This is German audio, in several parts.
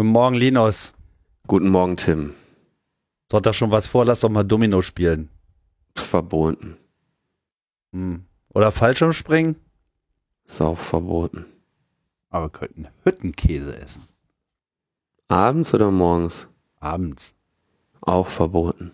Guten Morgen, Linus. Guten Morgen, Tim. Sonntag schon was vor, lass doch mal Domino spielen. Ist verboten. Hm. Oder Fallschirmspringen? Ist auch verboten. Aber wir könnten Hüttenkäse essen. Abends oder morgens? Abends. Auch verboten.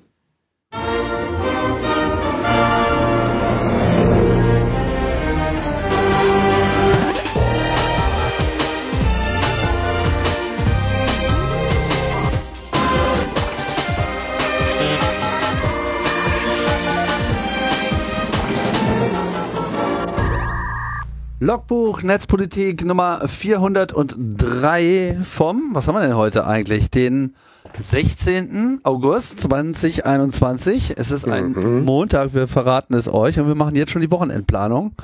Logbuch Netzpolitik Nummer 403 vom, was haben wir denn heute eigentlich? Den 16. August 2021. Es ist ein Mhm. Montag, wir verraten es euch und wir machen jetzt schon die Wochenendplanung.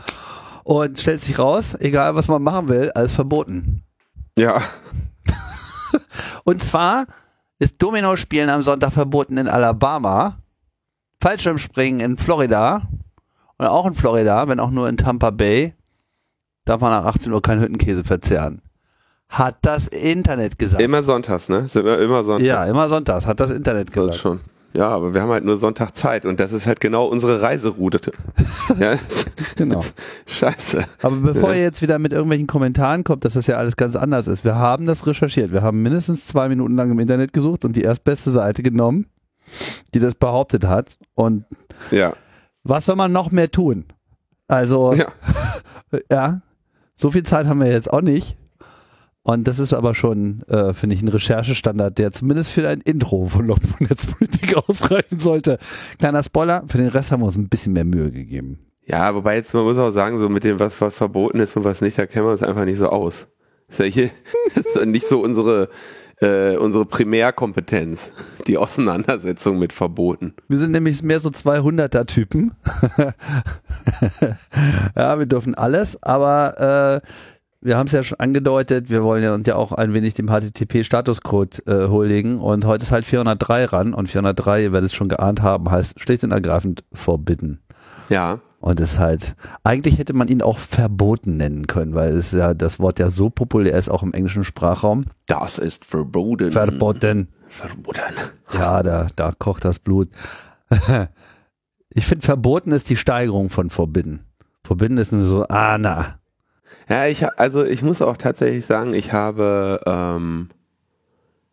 Und stellt sich raus, egal was man machen will, alles verboten. Ja. Und zwar ist Domino-Spielen am Sonntag verboten in Alabama, Fallschirmspringen in Florida und auch in Florida, wenn auch nur in Tampa Bay, darf man nach 18 Uhr keinen Hüttenkäse verzehren. Hat das Internet gesagt. Immer sonntags, ne? Sind wir immer sonntags? ja, immer sonntags, hat das Internet Das gesagt. schon. Ja, aber wir haben halt nur Sonntag Zeit und das ist halt genau unsere Reiseroute. ja? Genau. Scheiße. Aber bevor Ja. ihr jetzt wieder mit irgendwelchen Kommentaren kommt, dass das ja alles ganz anders ist, wir haben das recherchiert. Wir haben mindestens zwei Minuten lang im Internet gesucht und die erstbeste Seite genommen, die das behauptet hat. Und Ja. was soll man noch mehr tun? Also, Ja. ja, so viel Zeit haben wir jetzt auch nicht. Und das ist aber schon, äh, finde ich, ein Recherchestandard, der zumindest für ein Intro von Netzpolitik ausreichen sollte. Kleiner Spoiler, für den Rest haben wir uns ein bisschen mehr Mühe gegeben. Ja, wobei jetzt, man muss auch sagen, so mit dem, was, was verboten ist und was nicht, da kennen wir uns einfach nicht so aus. Ist ja hier, ist nicht so unsere, äh, unsere Primärkompetenz, die Auseinandersetzung mit Verboten. Wir sind nämlich mehr so 200er-Typen. ja, wir dürfen alles, aber äh, wir haben es ja schon angedeutet, wir wollen ja uns ja auch ein wenig dem HTTP-Statuscode äh, huldigen und heute ist halt 403 ran und 403, ihr werdet es schon geahnt haben, heißt schlicht und ergreifend forbidden. Ja. Und ist halt, eigentlich hätte man ihn auch verboten nennen können, weil es ja das Wort ja so populär ist, auch im englischen Sprachraum. Das ist verboten. Verboten. Verboten. Ja, da, da kocht das Blut. Ich finde, verboten ist die Steigerung von forbidden. Forbidden ist nur so, ah, na. Ja, ich, also ich muss auch tatsächlich sagen, ich habe, ähm,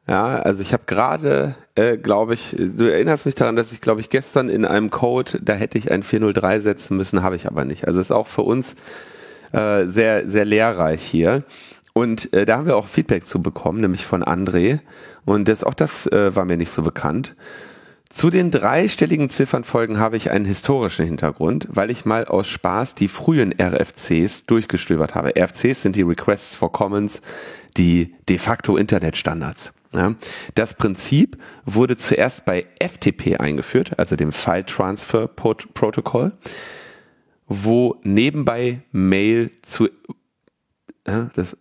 ja, also ich habe gerade, äh, glaube ich, du erinnerst mich daran, dass ich, glaube ich, gestern in einem Code, da hätte ich ein 403 setzen müssen, habe ich aber nicht. Also ist auch für uns äh, sehr, sehr lehrreich hier. Und äh, da haben wir auch Feedback zu bekommen, nämlich von André. Und das, auch das äh, war mir nicht so bekannt. Zu den dreistelligen Ziffernfolgen habe ich einen historischen Hintergrund, weil ich mal aus Spaß die frühen RFCs durchgestöbert habe. RFCs sind die Requests for Commons, die de facto Internetstandards. Ja. Das Prinzip wurde zuerst bei FTP eingeführt, also dem File Transfer Prot- Protocol, wo nebenbei Mail zu, ja, das,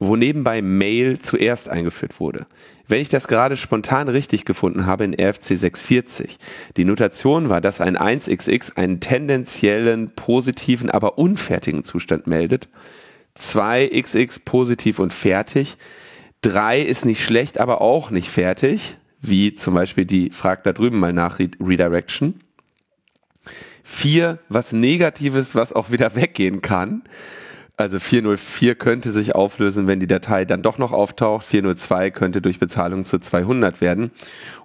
wo nebenbei Mail zuerst eingeführt wurde. Wenn ich das gerade spontan richtig gefunden habe in RFC 640, die Notation war, dass ein 1xx einen tendenziellen positiven, aber unfertigen Zustand meldet, 2xx positiv und fertig, 3 ist nicht schlecht, aber auch nicht fertig, wie zum Beispiel die Frag da drüben mal nach Re- Redirection. 4 was Negatives, was auch wieder weggehen kann. Also 404 könnte sich auflösen, wenn die Datei dann doch noch auftaucht. 402 könnte durch Bezahlung zu 200 werden.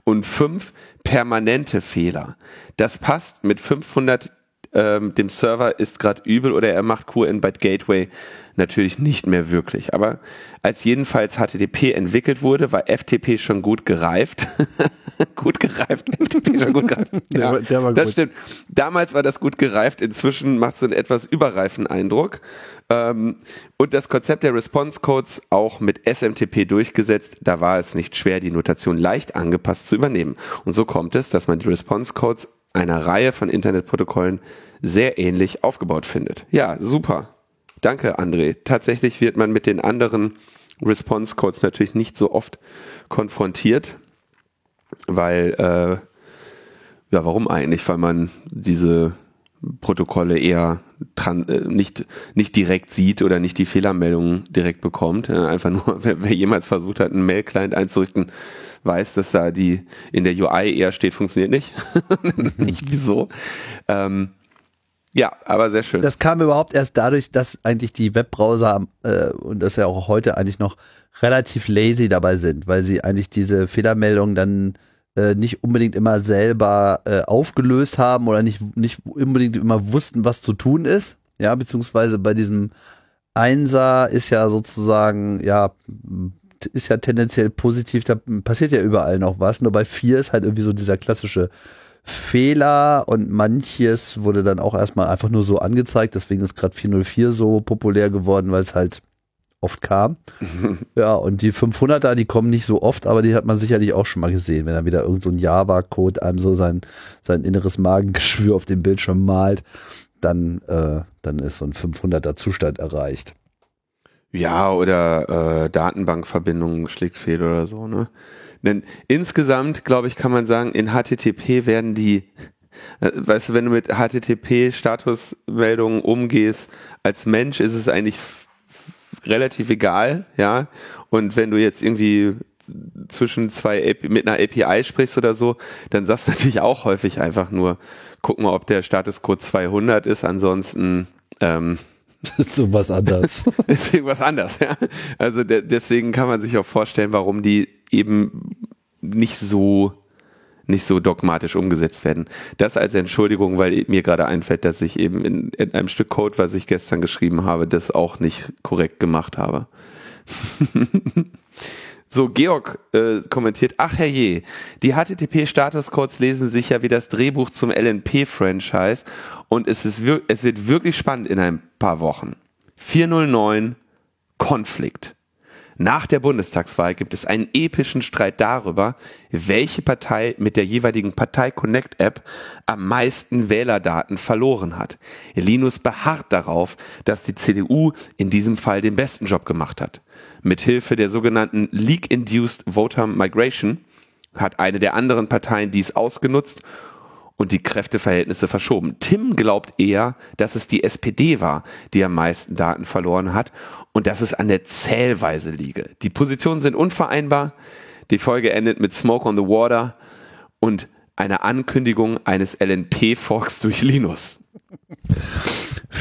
Und 5 permanente Fehler. Das passt mit 500 ähm, dem Server ist gerade übel oder er macht QN Byte Gateway natürlich nicht mehr wirklich. Aber als jedenfalls HTTP entwickelt wurde, war FTP schon gut gereift. gut gereift, FTP schon gut gereift. Der Ja, war- der war das gut. stimmt. Damals war das gut gereift, inzwischen macht es einen etwas überreifen Eindruck. Ähm, und das Konzept der Response Codes auch mit SMTP durchgesetzt, da war es nicht schwer, die Notation leicht angepasst zu übernehmen. Und so kommt es, dass man die Response Codes einer Reihe von Internetprotokollen sehr ähnlich aufgebaut findet. Ja, super. Danke, André. Tatsächlich wird man mit den anderen Response Codes natürlich nicht so oft konfrontiert, weil, äh, ja, warum eigentlich? Weil man diese Protokolle eher dran, äh, nicht, nicht direkt sieht oder nicht die Fehlermeldungen direkt bekommt. Einfach nur, wer, wer jemals versucht hat, einen Mail-Client einzurichten, weiß, dass da die in der UI eher steht, funktioniert nicht. nicht wieso. Ähm, ja, aber sehr schön. Das kam überhaupt erst dadurch, dass eigentlich die Webbrowser äh, und das ja auch heute eigentlich noch relativ lazy dabei sind, weil sie eigentlich diese Fehlermeldungen dann äh, nicht unbedingt immer selber äh, aufgelöst haben oder nicht, nicht unbedingt immer wussten, was zu tun ist. Ja, beziehungsweise bei diesem Einser ist ja sozusagen, ja, ist ja tendenziell positiv, da passiert ja überall noch was. Nur bei vier ist halt irgendwie so dieser klassische Fehler und manches wurde dann auch erstmal einfach nur so angezeigt. Deswegen ist gerade 404 so populär geworden, weil es halt oft kam. ja, und die 500er, die kommen nicht so oft, aber die hat man sicherlich auch schon mal gesehen, wenn er wieder irgend so ein Java-Code einem so sein, sein inneres Magengeschwür auf dem Bildschirm malt, dann, äh, dann ist so ein 500er Zustand erreicht. Ja, oder äh, Datenbankverbindung schlägt fehl oder so, ne? Denn insgesamt, glaube ich, kann man sagen, in HTTP werden die, äh, weißt du, wenn du mit HTTP-Statusmeldungen umgehst, als Mensch ist es eigentlich relativ egal, ja. Und wenn du jetzt irgendwie zwischen zwei mit einer API sprichst oder so, dann sagst du natürlich auch häufig einfach nur, guck mal, ob der Statuscode 200 ist, ansonsten ähm, das ist so was anders. ist irgendwas anders, ja. Also de deswegen kann man sich auch vorstellen, warum die eben nicht so nicht so dogmatisch umgesetzt werden. Das als Entschuldigung, weil mir gerade einfällt, dass ich eben in, in einem Stück Code, was ich gestern geschrieben habe, das auch nicht korrekt gemacht habe. So, Georg äh, kommentiert, ach herrje, die HTTP-Statuscodes lesen sich ja wie das Drehbuch zum LNP-Franchise und es, ist es wird wirklich spannend in ein paar Wochen. 409 Konflikt. Nach der Bundestagswahl gibt es einen epischen Streit darüber, welche Partei mit der jeweiligen Partei Connect App am meisten Wählerdaten verloren hat. Linus beharrt darauf, dass die CDU in diesem Fall den besten Job gemacht hat. Mithilfe der sogenannten Leak-Induced Voter Migration hat eine der anderen Parteien dies ausgenutzt und die Kräfteverhältnisse verschoben. Tim glaubt eher, dass es die SPD war, die am meisten Daten verloren hat und dass es an der Zählweise liege. Die Positionen sind unvereinbar. Die Folge endet mit Smoke on the Water und einer Ankündigung eines LNP-Forks durch Linus.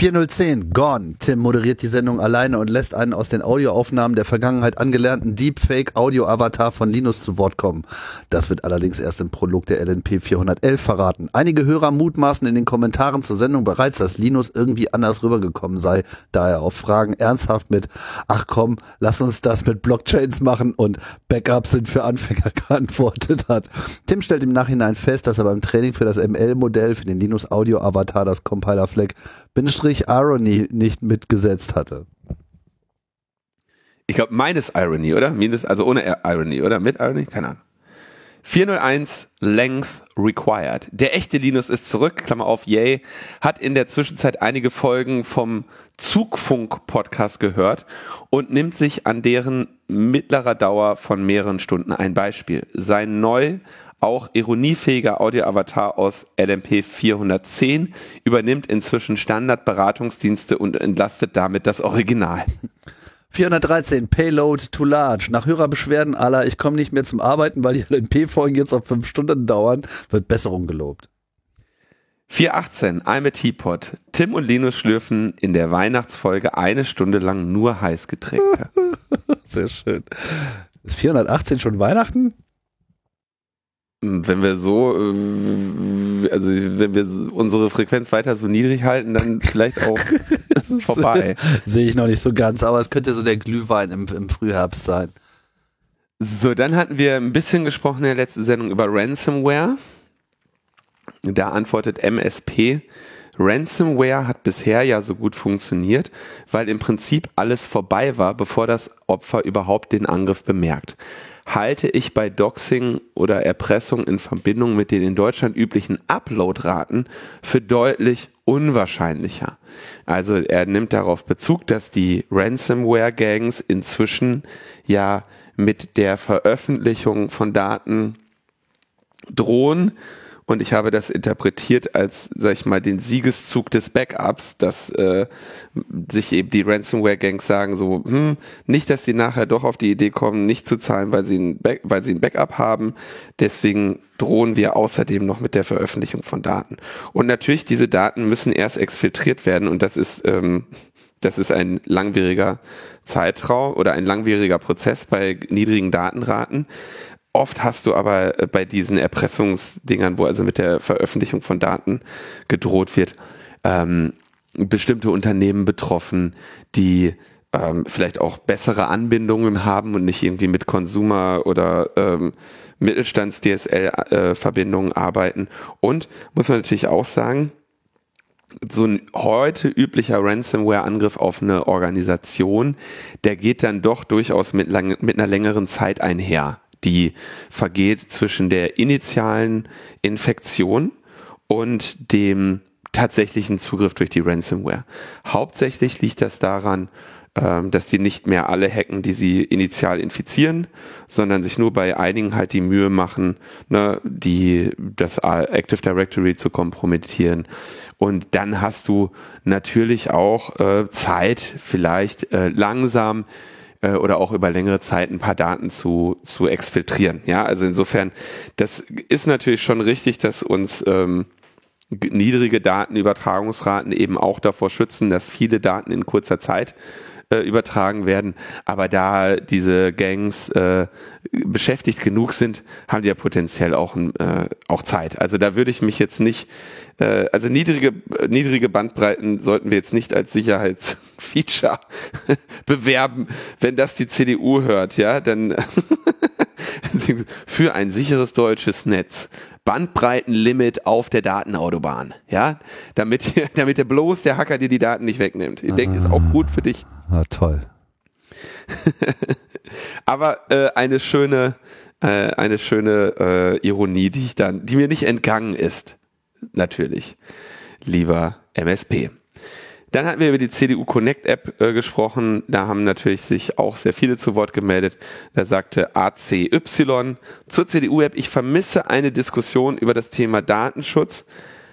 4010, Gone. Tim moderiert die Sendung alleine und lässt einen aus den Audioaufnahmen der Vergangenheit angelernten Deepfake-Audio-Avatar von Linus zu Wort kommen. Das wird allerdings erst im Prolog der LNP 411 verraten. Einige Hörer mutmaßen in den Kommentaren zur Sendung bereits, dass Linus irgendwie anders rübergekommen sei, da er auf Fragen ernsthaft mit, ach komm, lass uns das mit Blockchains machen und Backups sind für Anfänger geantwortet hat. Tim stellt im Nachhinein fest, dass er beim Training für das ML-Modell für den Linus Audio-Avatar das Compiler-Flag Bindestrich Irony nicht mitgesetzt hatte. Ich glaube, meines Irony, oder? Minus, also ohne Irony, oder? Mit Irony? Keine Ahnung. 401 Length Required. Der echte Linus ist zurück, Klammer auf, yay, hat in der Zwischenzeit einige Folgen vom Zugfunk-Podcast gehört und nimmt sich an deren mittlerer Dauer von mehreren Stunden ein Beispiel. Sein neu auch ironiefähiger Audio-Avatar aus LMP 410 übernimmt inzwischen Standardberatungsdienste und entlastet damit das Original. 413, Payload too large. Nach Hörerbeschwerden aller, ich komme nicht mehr zum Arbeiten, weil die LNP-Folgen jetzt auf fünf Stunden dauern, wird Besserung gelobt. 418, I'm a Teapot. Tim und Linus schlürfen in der Weihnachtsfolge eine Stunde lang nur Heißgetränke. Sehr schön. Ist 418 schon Weihnachten? Wenn wir so, äh, also wenn wir unsere Frequenz weiter so niedrig halten, dann vielleicht auch vorbei. Sehe ich noch nicht so ganz, aber es könnte so der Glühwein im, im Frühherbst sein. So, dann hatten wir ein bisschen gesprochen in der letzten Sendung über Ransomware. Da antwortet MSP. Ransomware hat bisher ja so gut funktioniert, weil im Prinzip alles vorbei war, bevor das Opfer überhaupt den Angriff bemerkt halte ich bei Doxing oder Erpressung in Verbindung mit den in Deutschland üblichen Uploadraten für deutlich unwahrscheinlicher. Also er nimmt darauf Bezug, dass die Ransomware-Gangs inzwischen ja mit der Veröffentlichung von Daten drohen und ich habe das interpretiert als, sag ich mal, den Siegeszug des Backups, dass äh, sich eben die Ransomware-Gangs sagen so, hm, nicht, dass sie nachher doch auf die Idee kommen, nicht zu zahlen, weil sie ein, weil sie ein Backup haben. Deswegen drohen wir außerdem noch mit der Veröffentlichung von Daten. Und natürlich, diese Daten müssen erst exfiltriert werden und das ist ähm, das ist ein langwieriger Zeitraum oder ein langwieriger Prozess bei niedrigen Datenraten. Oft hast du aber äh, bei diesen Erpressungsdingern, wo also mit der Veröffentlichung von Daten gedroht wird, ähm, bestimmte Unternehmen betroffen, die ähm, vielleicht auch bessere Anbindungen haben und nicht irgendwie mit Consumer oder ähm, Mittelstands-DSL-Verbindungen äh, arbeiten. Und muss man natürlich auch sagen, so ein heute üblicher Ransomware-Angriff auf eine Organisation, der geht dann doch durchaus mit, lang, mit einer längeren Zeit einher die vergeht zwischen der initialen Infektion und dem tatsächlichen Zugriff durch die Ransomware. Hauptsächlich liegt das daran, ähm, dass die nicht mehr alle hacken, die sie initial infizieren, sondern sich nur bei einigen halt die Mühe machen, ne, die das Active Directory zu kompromittieren. Und dann hast du natürlich auch äh, Zeit, vielleicht äh, langsam äh, oder auch über längere Zeit ein paar Daten zu, zu exfiltrieren. Ja, also insofern, das ist natürlich schon richtig, dass uns ähm, niedrige Datenübertragungsraten eben auch davor schützen, dass viele Daten in kurzer Zeit äh, übertragen werden. Aber da diese Gangs äh, beschäftigt genug sind, haben die ja potenziell auch, äh, auch Zeit. Also da würde ich mich jetzt nicht, äh, also niedrige, niedrige Bandbreiten sollten wir jetzt nicht als Sicherheitsfeature bewerben. Wenn das die CDU hört, ja, dann für ein sicheres deutsches Netz. Bandbreitenlimit auf der Datenautobahn, ja, damit, damit der bloß der Hacker dir die Daten nicht wegnimmt. Ich denke, ist auch gut für dich. Ah, toll. Aber äh, eine schöne, äh, eine schöne äh, Ironie, die ich dann, die mir nicht entgangen ist, natürlich, lieber MSP. Dann hatten wir über die CDU Connect App äh, gesprochen. Da haben natürlich sich auch sehr viele zu Wort gemeldet. Da sagte ACY zur CDU App, ich vermisse eine Diskussion über das Thema Datenschutz.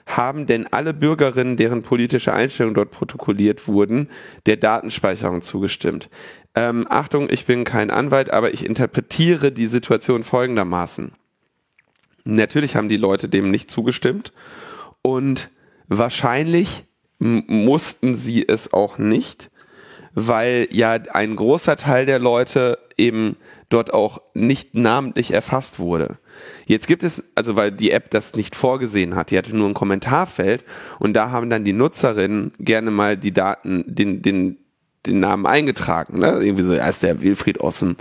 Haben denn alle Bürgerinnen, deren politische Einstellungen dort protokolliert wurden, der Datenspeicherung zugestimmt? Ähm, Achtung, ich bin kein Anwalt, aber ich interpretiere die Situation folgendermaßen. Natürlich haben die Leute dem nicht zugestimmt und wahrscheinlich mussten sie es auch nicht, weil ja ein großer Teil der Leute eben dort auch nicht namentlich erfasst wurde. Jetzt gibt es, also weil die App das nicht vorgesehen hat, die hatte nur ein Kommentarfeld und da haben dann die Nutzerinnen gerne mal die Daten, den, den, den Namen eingetragen. Ne? Irgendwie so, er ist der Wilfried aus dem,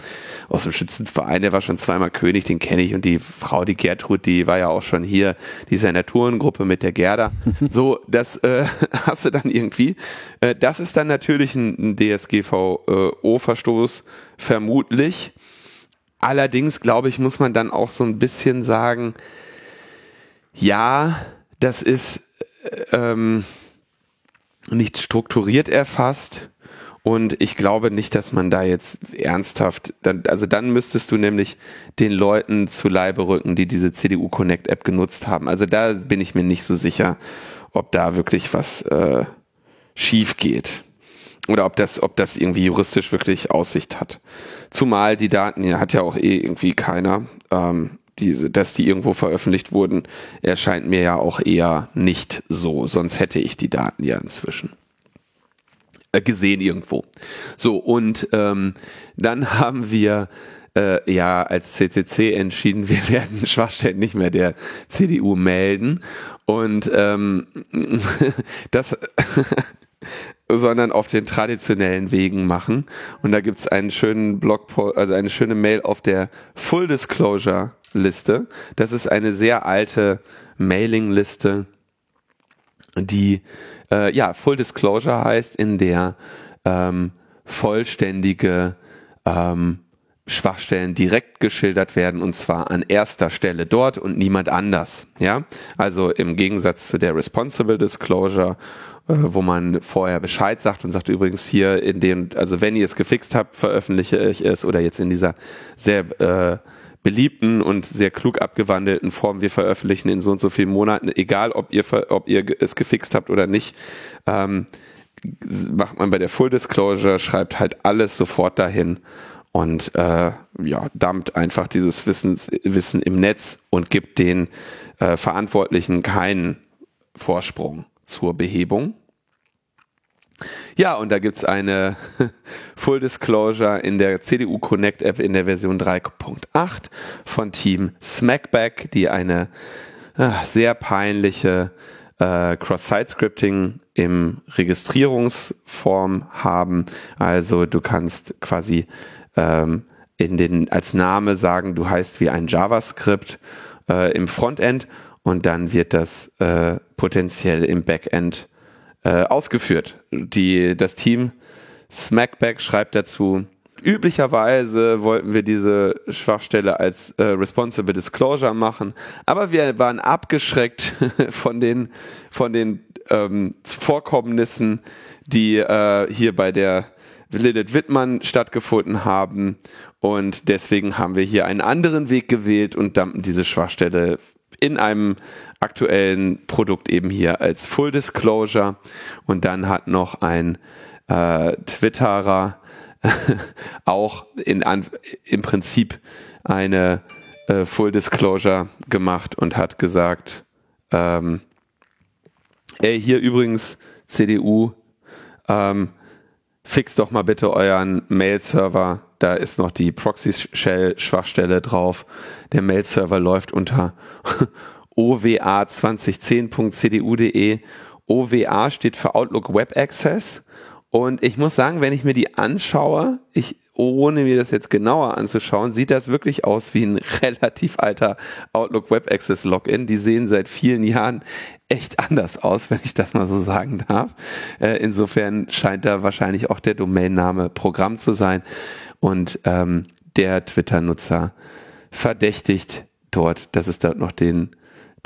aus dem Schützenverein, der war schon zweimal König, den kenne ich. Und die Frau, die Gertrud, die war ja auch schon hier, die ist ja in der Tourengruppe mit der Gerda. so, das äh, hast du dann irgendwie. Äh, das ist dann natürlich ein, ein DSGVO-Verstoß, vermutlich. Allerdings, glaube ich, muss man dann auch so ein bisschen sagen, ja, das ist äh, ähm, nicht strukturiert erfasst und ich glaube nicht, dass man da jetzt ernsthaft, dann, also dann müsstest du nämlich den Leuten zu Leibe rücken, die diese CDU Connect App genutzt haben. Also da bin ich mir nicht so sicher, ob da wirklich was äh, schief geht. Oder ob das, ob das irgendwie juristisch wirklich Aussicht hat. Zumal die Daten hat ja auch eh irgendwie keiner. Ähm, diese, dass die irgendwo veröffentlicht wurden, erscheint mir ja auch eher nicht so. Sonst hätte ich die Daten ja inzwischen. Äh, gesehen irgendwo. So, und ähm, dann haben wir äh, ja als CCC entschieden, wir werden Schwachstellen nicht mehr der CDU melden. Und ähm, das sondern auf den traditionellen Wegen machen. Und da gibt's einen schönen Blog, also eine schöne Mail auf der Full Disclosure Liste. Das ist eine sehr alte Mailing-Liste, die äh, ja Full Disclosure heißt, in der ähm, vollständige ähm, Schwachstellen direkt geschildert werden und zwar an erster Stelle dort und niemand anders. Ja, also im Gegensatz zu der Responsible Disclosure, äh, wo man vorher Bescheid sagt und sagt übrigens hier in den, also wenn ihr es gefixt habt, veröffentliche ich es oder jetzt in dieser sehr äh, beliebten und sehr klug abgewandelten Form, wir veröffentlichen in so und so vielen Monaten, egal ob ihr, ob ihr es gefixt habt oder nicht, ähm, macht man bei der Full Disclosure, schreibt halt alles sofort dahin und äh, ja, dumpt einfach dieses Wissens, Wissen im Netz und gibt den äh, Verantwortlichen keinen Vorsprung zur Behebung. Ja, und da gibt's eine Full Disclosure in der CDU Connect App in der Version 3.8 von Team Smackback, die eine äh, sehr peinliche äh, Cross-Site-Scripting im Registrierungsform haben. Also du kannst quasi ähm, in den, als Name sagen, du heißt wie ein JavaScript äh, im Frontend und dann wird das äh, potenziell im Backend äh, ausgeführt. Die, das Team Smackback schreibt dazu, üblicherweise wollten wir diese Schwachstelle als äh, Responsible Disclosure machen, aber wir waren abgeschreckt von den, von den ähm, Vorkommnissen, die äh, hier bei der Lilith Wittmann stattgefunden haben. Und deswegen haben wir hier einen anderen Weg gewählt und dumpen diese Schwachstelle in einem aktuellen Produkt eben hier als Full Disclosure. Und dann hat noch ein äh, Twitterer auch in, an, im Prinzip eine äh, Full Disclosure gemacht und hat gesagt, ähm, ey, hier übrigens CDU, ähm, fix doch mal bitte euren Mail-Server. Da ist noch die Proxy-Shell-Schwachstelle drauf. Der Mail-Server läuft unter owa2010.cdu.de. OWA steht für Outlook Web Access. Und ich muss sagen, wenn ich mir die anschaue, ich ohne mir das jetzt genauer anzuschauen, sieht das wirklich aus wie ein relativ alter Outlook Web Access Login. Die sehen seit vielen Jahren echt anders aus, wenn ich das mal so sagen darf. Äh, insofern scheint da wahrscheinlich auch der Domainname Programm zu sein. Und ähm, der Twitter-Nutzer verdächtigt dort, dass es dort noch den,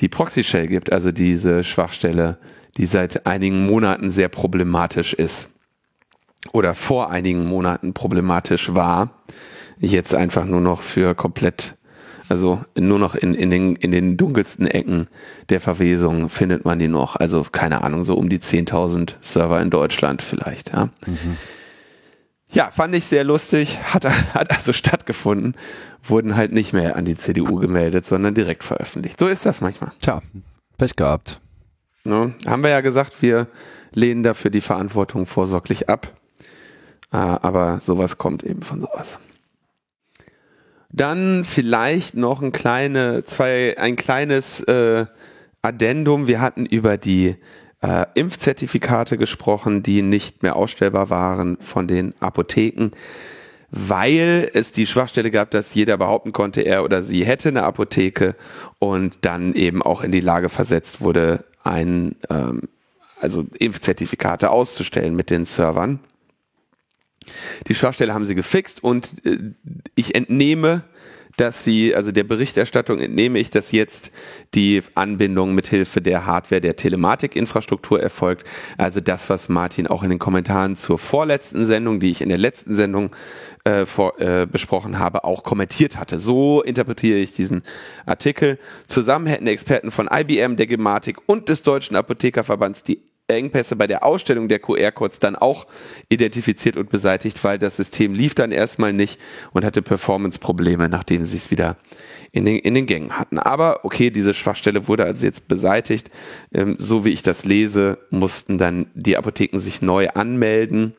die Proxy-Shell gibt, also diese Schwachstelle, die seit einigen Monaten sehr problematisch ist oder vor einigen Monaten problematisch war, jetzt einfach nur noch für komplett, also nur noch in, in, den, in den dunkelsten Ecken der Verwesung findet man die noch. Also keine Ahnung, so um die 10.000 Server in Deutschland vielleicht. Ja. Mhm. Ja, fand ich sehr lustig, hat, hat also stattgefunden, wurden halt nicht mehr an die CDU gemeldet, sondern direkt veröffentlicht. So ist das manchmal. Tja, Pech gehabt. Ne? Haben wir ja gesagt, wir lehnen dafür die Verantwortung vorsorglich ab. Äh, aber sowas kommt eben von sowas. Dann vielleicht noch ein kleine, zwei, ein kleines äh, Addendum. Wir hatten über die äh, Impfzertifikate gesprochen, die nicht mehr ausstellbar waren von den Apotheken, weil es die Schwachstelle gab, dass jeder behaupten konnte, er oder sie hätte eine Apotheke und dann eben auch in die Lage versetzt wurde, ein ähm, also Impfzertifikate auszustellen mit den Servern. Die Schwachstelle haben sie gefixt und äh, ich entnehme, dass sie, also der Berichterstattung entnehme ich, dass jetzt die Anbindung mithilfe der Hardware der Telematikinfrastruktur erfolgt. Also das, was Martin auch in den Kommentaren zur vorletzten Sendung, die ich in der letzten Sendung äh, vor, äh, besprochen habe, auch kommentiert hatte. So interpretiere ich diesen Artikel. Zusammen hätten Experten von IBM, der Gematik und des Deutschen Apothekerverbands die Engpässe bei der Ausstellung der QR-Codes dann auch identifiziert und beseitigt, weil das System lief dann erstmal nicht und hatte Performance-Probleme, nachdem sie es wieder in den, in den Gängen hatten. Aber okay, diese Schwachstelle wurde also jetzt beseitigt. Ähm, so wie ich das lese, mussten dann die Apotheken sich neu anmelden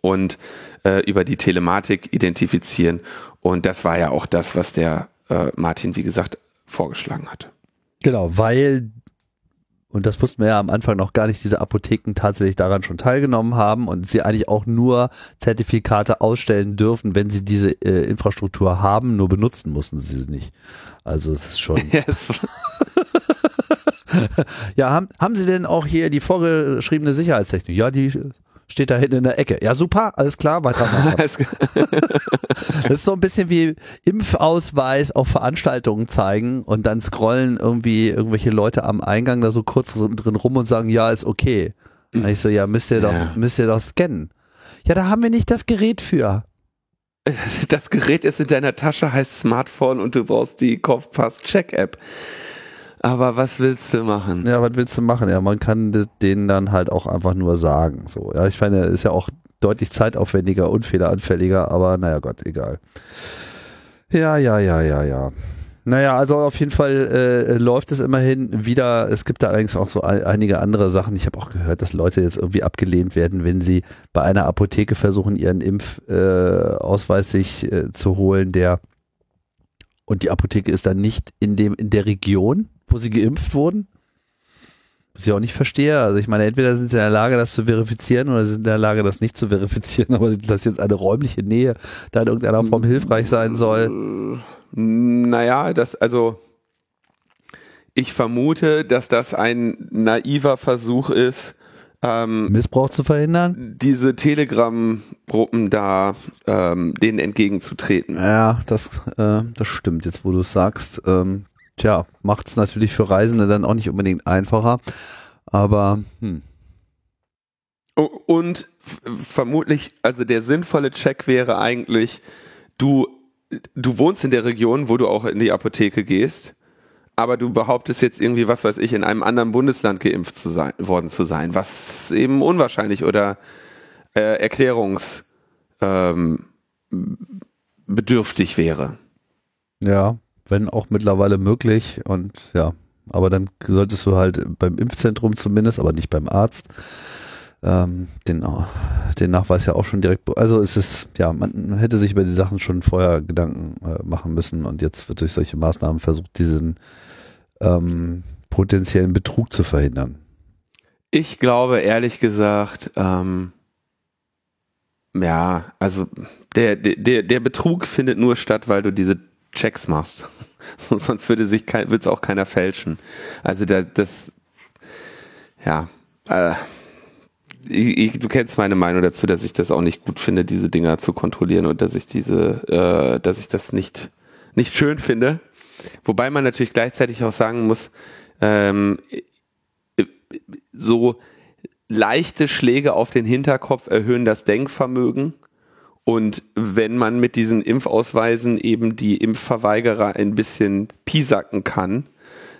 und äh, über die Telematik identifizieren. Und das war ja auch das, was der äh, Martin, wie gesagt, vorgeschlagen hatte. Genau, weil und das wussten wir ja am Anfang noch gar nicht, diese Apotheken tatsächlich daran schon teilgenommen haben und sie eigentlich auch nur Zertifikate ausstellen dürfen, wenn sie diese äh, Infrastruktur haben, nur benutzen mussten sie sie nicht. Also es ist schon. Yes. ja, haben, haben Sie denn auch hier die vorgeschriebene Sicherheitstechnik? Ja, die steht da hinten in der Ecke. Ja, super, alles klar, weiter. das ist so ein bisschen wie Impfausweis auf Veranstaltungen zeigen und dann scrollen irgendwie irgendwelche Leute am Eingang da so kurz drin rum und sagen, ja, ist okay. Und ich so, ja, müsst ihr doch, ja. müsst ihr doch scannen. Ja, da haben wir nicht das Gerät für. das Gerät ist in deiner Tasche, heißt Smartphone und du brauchst die Kopfpass-Check-App. Aber was willst du machen? Ja, was willst du machen? Ja, man kann denen dann halt auch einfach nur sagen. So, ja, ich meine, ist ja auch deutlich zeitaufwendiger und fehleranfälliger, aber naja, Gott, egal. Ja, ja, ja, ja, ja. Naja, also auf jeden Fall äh, läuft es immerhin wieder. Es gibt da allerdings auch so einige andere Sachen. Ich habe auch gehört, dass Leute jetzt irgendwie abgelehnt werden, wenn sie bei einer Apotheke versuchen, ihren Impfausweis äh, sich äh, zu holen, der und die Apotheke ist dann nicht in dem in der Region, wo sie geimpft wurden. Was ich auch nicht verstehe. Also ich meine, entweder sind sie in der Lage, das zu verifizieren oder sie sind in der Lage, das nicht zu verifizieren, aber dass jetzt eine räumliche Nähe da in irgendeiner Form hilfreich sein soll. Naja, das, also ich vermute, dass das ein naiver Versuch ist, ähm, Missbrauch zu verhindern? Diese Telegram-Gruppen da ähm, denen entgegenzutreten. Ja, das, äh, das stimmt, jetzt wo du es sagst. Ähm, tja, macht es natürlich für Reisende dann auch nicht unbedingt einfacher. Aber hm. Und vermutlich, also der sinnvolle Check wäre eigentlich, du, du wohnst in der Region, wo du auch in die Apotheke gehst, aber du behauptest jetzt irgendwie, was weiß ich, in einem anderen Bundesland geimpft zu sein, worden zu sein, was eben unwahrscheinlich oder äh, erklärungsbedürftig ähm, wäre. Ja, wenn auch mittlerweile möglich und ja, aber dann solltest du halt beim Impfzentrum zumindest, aber nicht beim Arzt, ähm, den, den Nachweis ja auch schon direkt, also es ist, ja, man hätte sich über die Sachen schon vorher Gedanken äh, machen müssen und jetzt wird durch solche Maßnahmen versucht, diesen ähm, potenziellen Betrug zu verhindern. Ich glaube ehrlich gesagt, ähm, ja, also der, der, der Betrug findet nur statt, weil du diese Checks machst. Sonst würde sich kein, würde es auch keiner fälschen. Also da, das, ja, äh, ich, du kennst meine Meinung dazu, dass ich das auch nicht gut finde, diese Dinger zu kontrollieren und dass ich diese, äh, dass ich das nicht, nicht schön finde. Wobei man natürlich gleichzeitig auch sagen muss, ähm, so leichte Schläge auf den Hinterkopf erhöhen das Denkvermögen. Und wenn man mit diesen Impfausweisen eben die Impfverweigerer ein bisschen piesacken kann,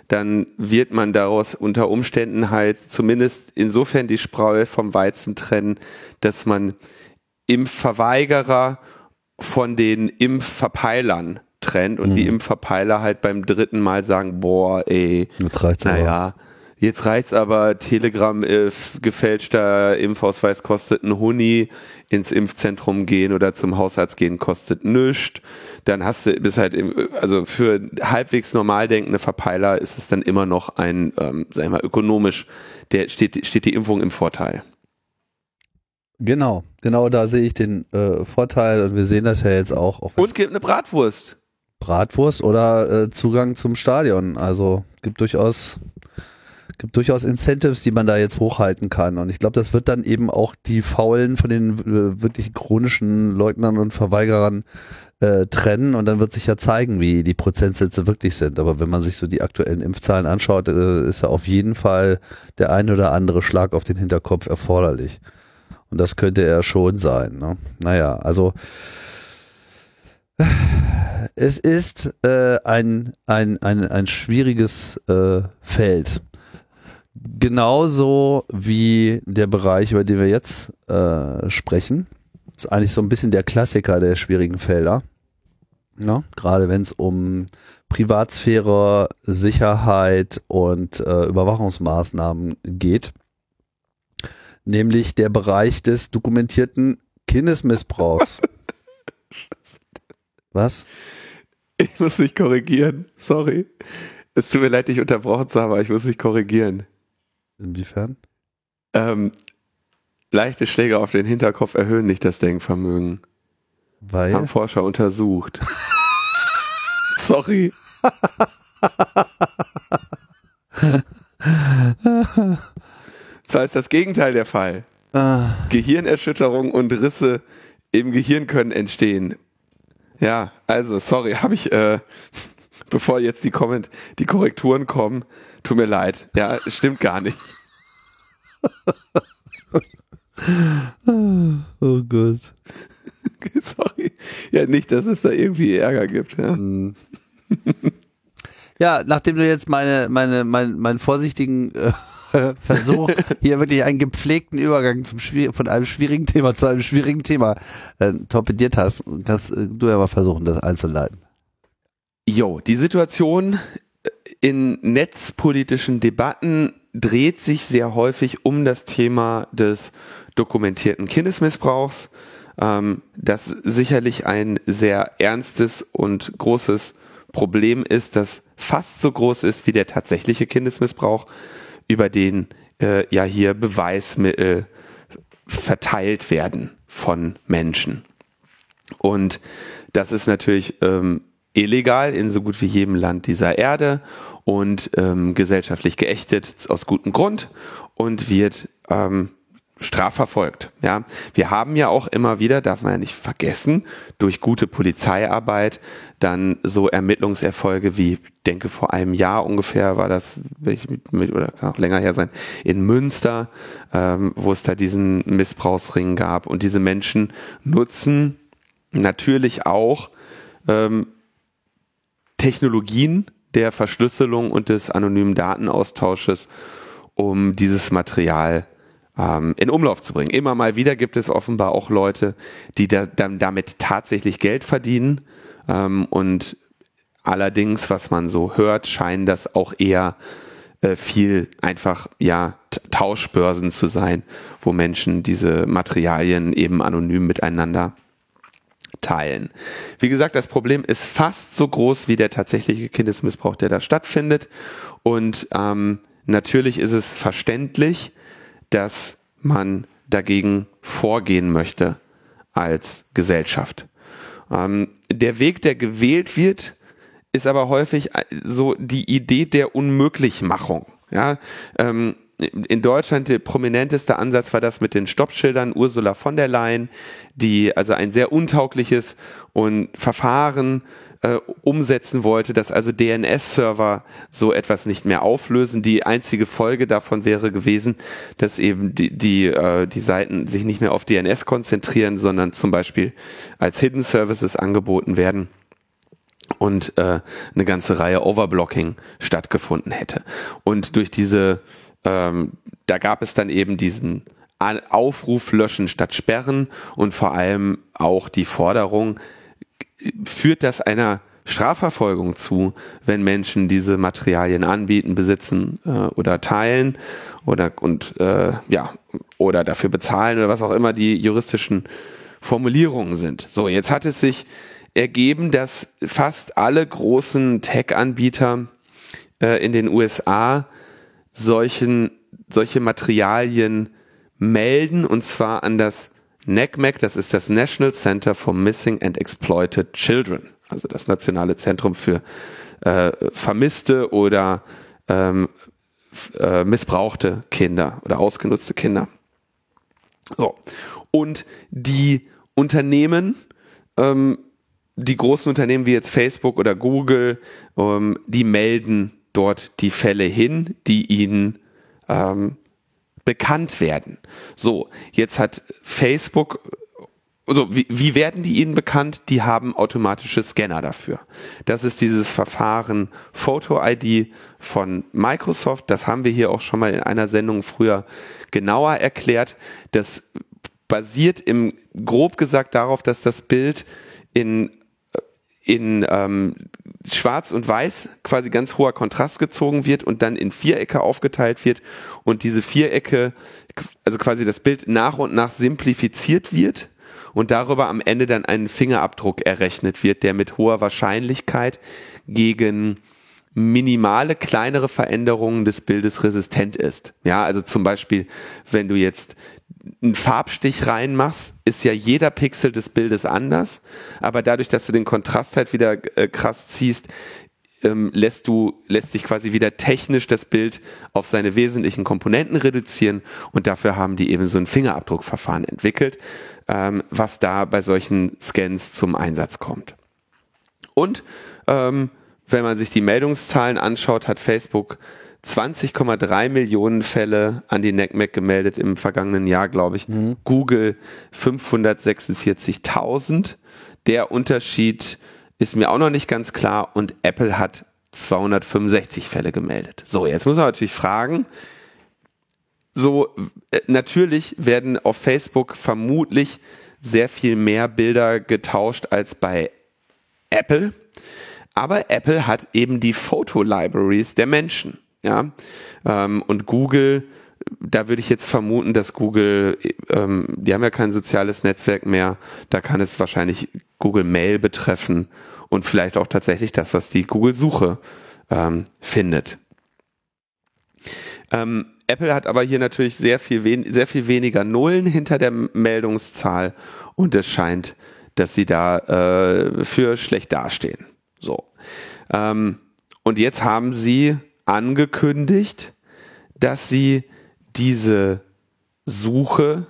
dann wird man daraus unter Umständen halt zumindest insofern die Spreu vom Weizen trennen, dass man Impfverweigerer von den Impfverpeilern trennt und mhm. die Impfverpeiler halt beim dritten Mal sagen, boah, ey, jetzt reicht's naja, aber. jetzt reicht's aber, Telegram äh, gefälschter Impfausweis kostet ein Huni, ins Impfzentrum gehen oder zum Hausarzt gehen kostet nichts. Dann hast du, bist halt, im, also für halbwegs normal denkende Verpeiler ist es dann immer noch ein, ähm, sag ich mal, ökonomisch, der steht, steht die Impfung im Vorteil. Genau, genau da sehe ich den äh, Vorteil und wir sehen das ja jetzt auch. auch und es gibt eine Bratwurst. Bratwurst oder äh, Zugang zum Stadion. Also gibt durchaus gibt durchaus Incentives, die man da jetzt hochhalten kann. Und ich glaube, das wird dann eben auch die Faulen von den äh, wirklich chronischen Leugnern und Verweigerern äh, trennen. Und dann wird sich ja zeigen, wie die Prozentsätze wirklich sind. Aber wenn man sich so die aktuellen Impfzahlen anschaut, äh, ist ja auf jeden Fall der ein oder andere Schlag auf den Hinterkopf erforderlich. Und das könnte er schon sein. Ne? Naja, also es ist äh, ein, ein, ein, ein schwieriges äh, Feld. Genauso wie der Bereich, über den wir jetzt äh, sprechen. Ist eigentlich so ein bisschen der Klassiker der schwierigen Felder. Ja, gerade wenn es um Privatsphäre, Sicherheit und äh, Überwachungsmaßnahmen geht. Nämlich der Bereich des dokumentierten Kindesmissbrauchs. Was? Ich muss mich korrigieren. Sorry. Es tut mir leid, dich unterbrochen zu haben, aber ich muss mich korrigieren. Inwiefern? Ähm, leichte Schläge auf den Hinterkopf erhöhen nicht das Denkvermögen. Weil? Haben Forscher untersucht. Sorry. Zwar ist das Gegenteil der Fall. Ah. Gehirnerschütterung und Risse im Gehirn können entstehen. Ja, also sorry, habe ich, äh, bevor jetzt die, Comment die Korrekturen kommen, tut mir leid. Ja, stimmt gar nicht. oh Gott. Sorry. Ja, nicht, dass es da irgendwie Ärger gibt. Ja, mhm. ja nachdem du jetzt meine, meine, mein, meinen vorsichtigen äh, Versuch, hier wirklich einen gepflegten Übergang zum von einem schwierigen Thema zu einem schwierigen Thema äh, torpediert hast, kannst äh, du ja mal versuchen, das einzuleiten. Jo, die Situation in netzpolitischen Debatten dreht sich sehr häufig um das Thema des dokumentierten Kindesmissbrauchs, ähm, das sicherlich ein sehr ernstes und großes Problem ist, das fast so groß ist wie der tatsächliche Kindesmissbrauch, über den äh, ja hier Beweismittel verteilt werden von Menschen. Und das ist natürlich ähm, illegal in so gut wie jedem Land dieser Erde und ähm, gesellschaftlich geächtet aus gutem Grund und wird ähm, strafverfolgt. Ja, wir haben ja auch immer wieder, darf man ja nicht vergessen, durch gute Polizeiarbeit dann so Ermittlungserfolge wie, denke vor einem Jahr ungefähr war das, oder kann auch länger her sein, in Münster, ähm, wo es da diesen Missbrauchsring gab und diese Menschen nutzen natürlich auch ähm, Technologien der Verschlüsselung und des anonymen Datenaustausches, um dieses Material ähm, in Umlauf zu bringen. Immer mal wieder gibt es offenbar auch Leute, die da, dann damit tatsächlich Geld verdienen ähm, und allerdings, was man so hört, scheinen das auch eher äh, viel einfach ja Tauschbörsen zu sein, wo Menschen diese Materialien eben anonym miteinander teilen. Wie gesagt, das Problem ist fast so groß wie der tatsächliche Kindesmissbrauch, der da stattfindet. Und ähm, natürlich ist es verständlich, dass man dagegen vorgehen möchte als Gesellschaft. Ähm, der Weg, der gewählt wird, ist aber häufig äh, so die Idee der Unmöglichmachung. Ja, ähm, in Deutschland der prominenteste Ansatz war das mit den Stoppschildern Ursula von der Leyen, die also ein sehr untaugliches und Verfahren äh, umsetzen wollte, dass also DNS-Server so etwas nicht mehr auflösen. Die einzige Folge davon wäre gewesen, dass eben die, die, äh, die Seiten sich nicht mehr auf DNS konzentrieren, sondern zum Beispiel als Hidden Services angeboten werden und äh, eine ganze Reihe Overblocking stattgefunden hätte. Und durch diese, ähm, da gab es dann eben diesen Aufruf löschen statt sperren und vor allem auch die Forderung, führt das einer Strafverfolgung zu, wenn Menschen diese Materialien anbieten, besitzen äh, oder teilen oder und äh, ja oder dafür bezahlen oder was auch immer die juristischen Formulierungen sind. So, jetzt hat es sich ergeben, dass fast alle großen Tech-Anbieter äh, in den USA solchen solche Materialien melden und zwar an das NACMEC, das ist das National Center for Missing and Exploited Children, also das Nationale Zentrum für äh, vermisste oder ähm, äh, missbrauchte Kinder oder ausgenutzte Kinder. So. Und die Unternehmen, ähm, die großen Unternehmen wie jetzt Facebook oder Google, ähm, die melden dort die Fälle hin, die ihnen ähm, bekannt werden. So, jetzt hat Facebook, also wie, wie werden die ihnen bekannt? Die haben automatische Scanner dafür. Das ist dieses Verfahren Photo-ID von Microsoft. Das haben wir hier auch schon mal in einer Sendung früher genauer erklärt. Das basiert im grob gesagt darauf, dass das Bild in in ähm, Schwarz und Weiß quasi ganz hoher Kontrast gezogen wird und dann in Vierecke aufgeteilt wird und diese Vierecke, also quasi das Bild nach und nach simplifiziert wird und darüber am Ende dann ein Fingerabdruck errechnet wird, der mit hoher Wahrscheinlichkeit gegen minimale kleinere Veränderungen des Bildes resistent ist. Ja, also zum Beispiel, wenn du jetzt einen Farbstich reinmachst, ist ja jeder Pixel des Bildes anders, aber dadurch, dass du den Kontrast halt wieder äh, krass ziehst, ähm, lässt du lässt sich quasi wieder technisch das Bild auf seine wesentlichen Komponenten reduzieren und dafür haben die eben so ein Fingerabdruckverfahren entwickelt, ähm, was da bei solchen Scans zum Einsatz kommt. Und ähm, wenn man sich die Meldungszahlen anschaut, hat Facebook 20,3 Millionen Fälle an die NECMEC gemeldet im vergangenen Jahr, glaube ich. Mhm. Google 546.000. Der Unterschied ist mir auch noch nicht ganz klar und Apple hat 265 Fälle gemeldet. So, jetzt muss man natürlich fragen, so äh, natürlich werden auf Facebook vermutlich sehr viel mehr Bilder getauscht als bei Apple. Aber Apple hat eben die Foto-Libraries der Menschen. Ja? Ähm, und Google, da würde ich jetzt vermuten, dass Google, ähm, die haben ja kein soziales Netzwerk mehr, da kann es wahrscheinlich Google Mail betreffen und vielleicht auch tatsächlich das, was die Google-Suche ähm, findet. Ähm, Apple hat aber hier natürlich sehr viel, sehr viel weniger Nullen hinter der Meldungszahl und es scheint, dass sie da äh, für schlecht dastehen. So. Ähm, und jetzt haben sie angekündigt, dass sie diese Suche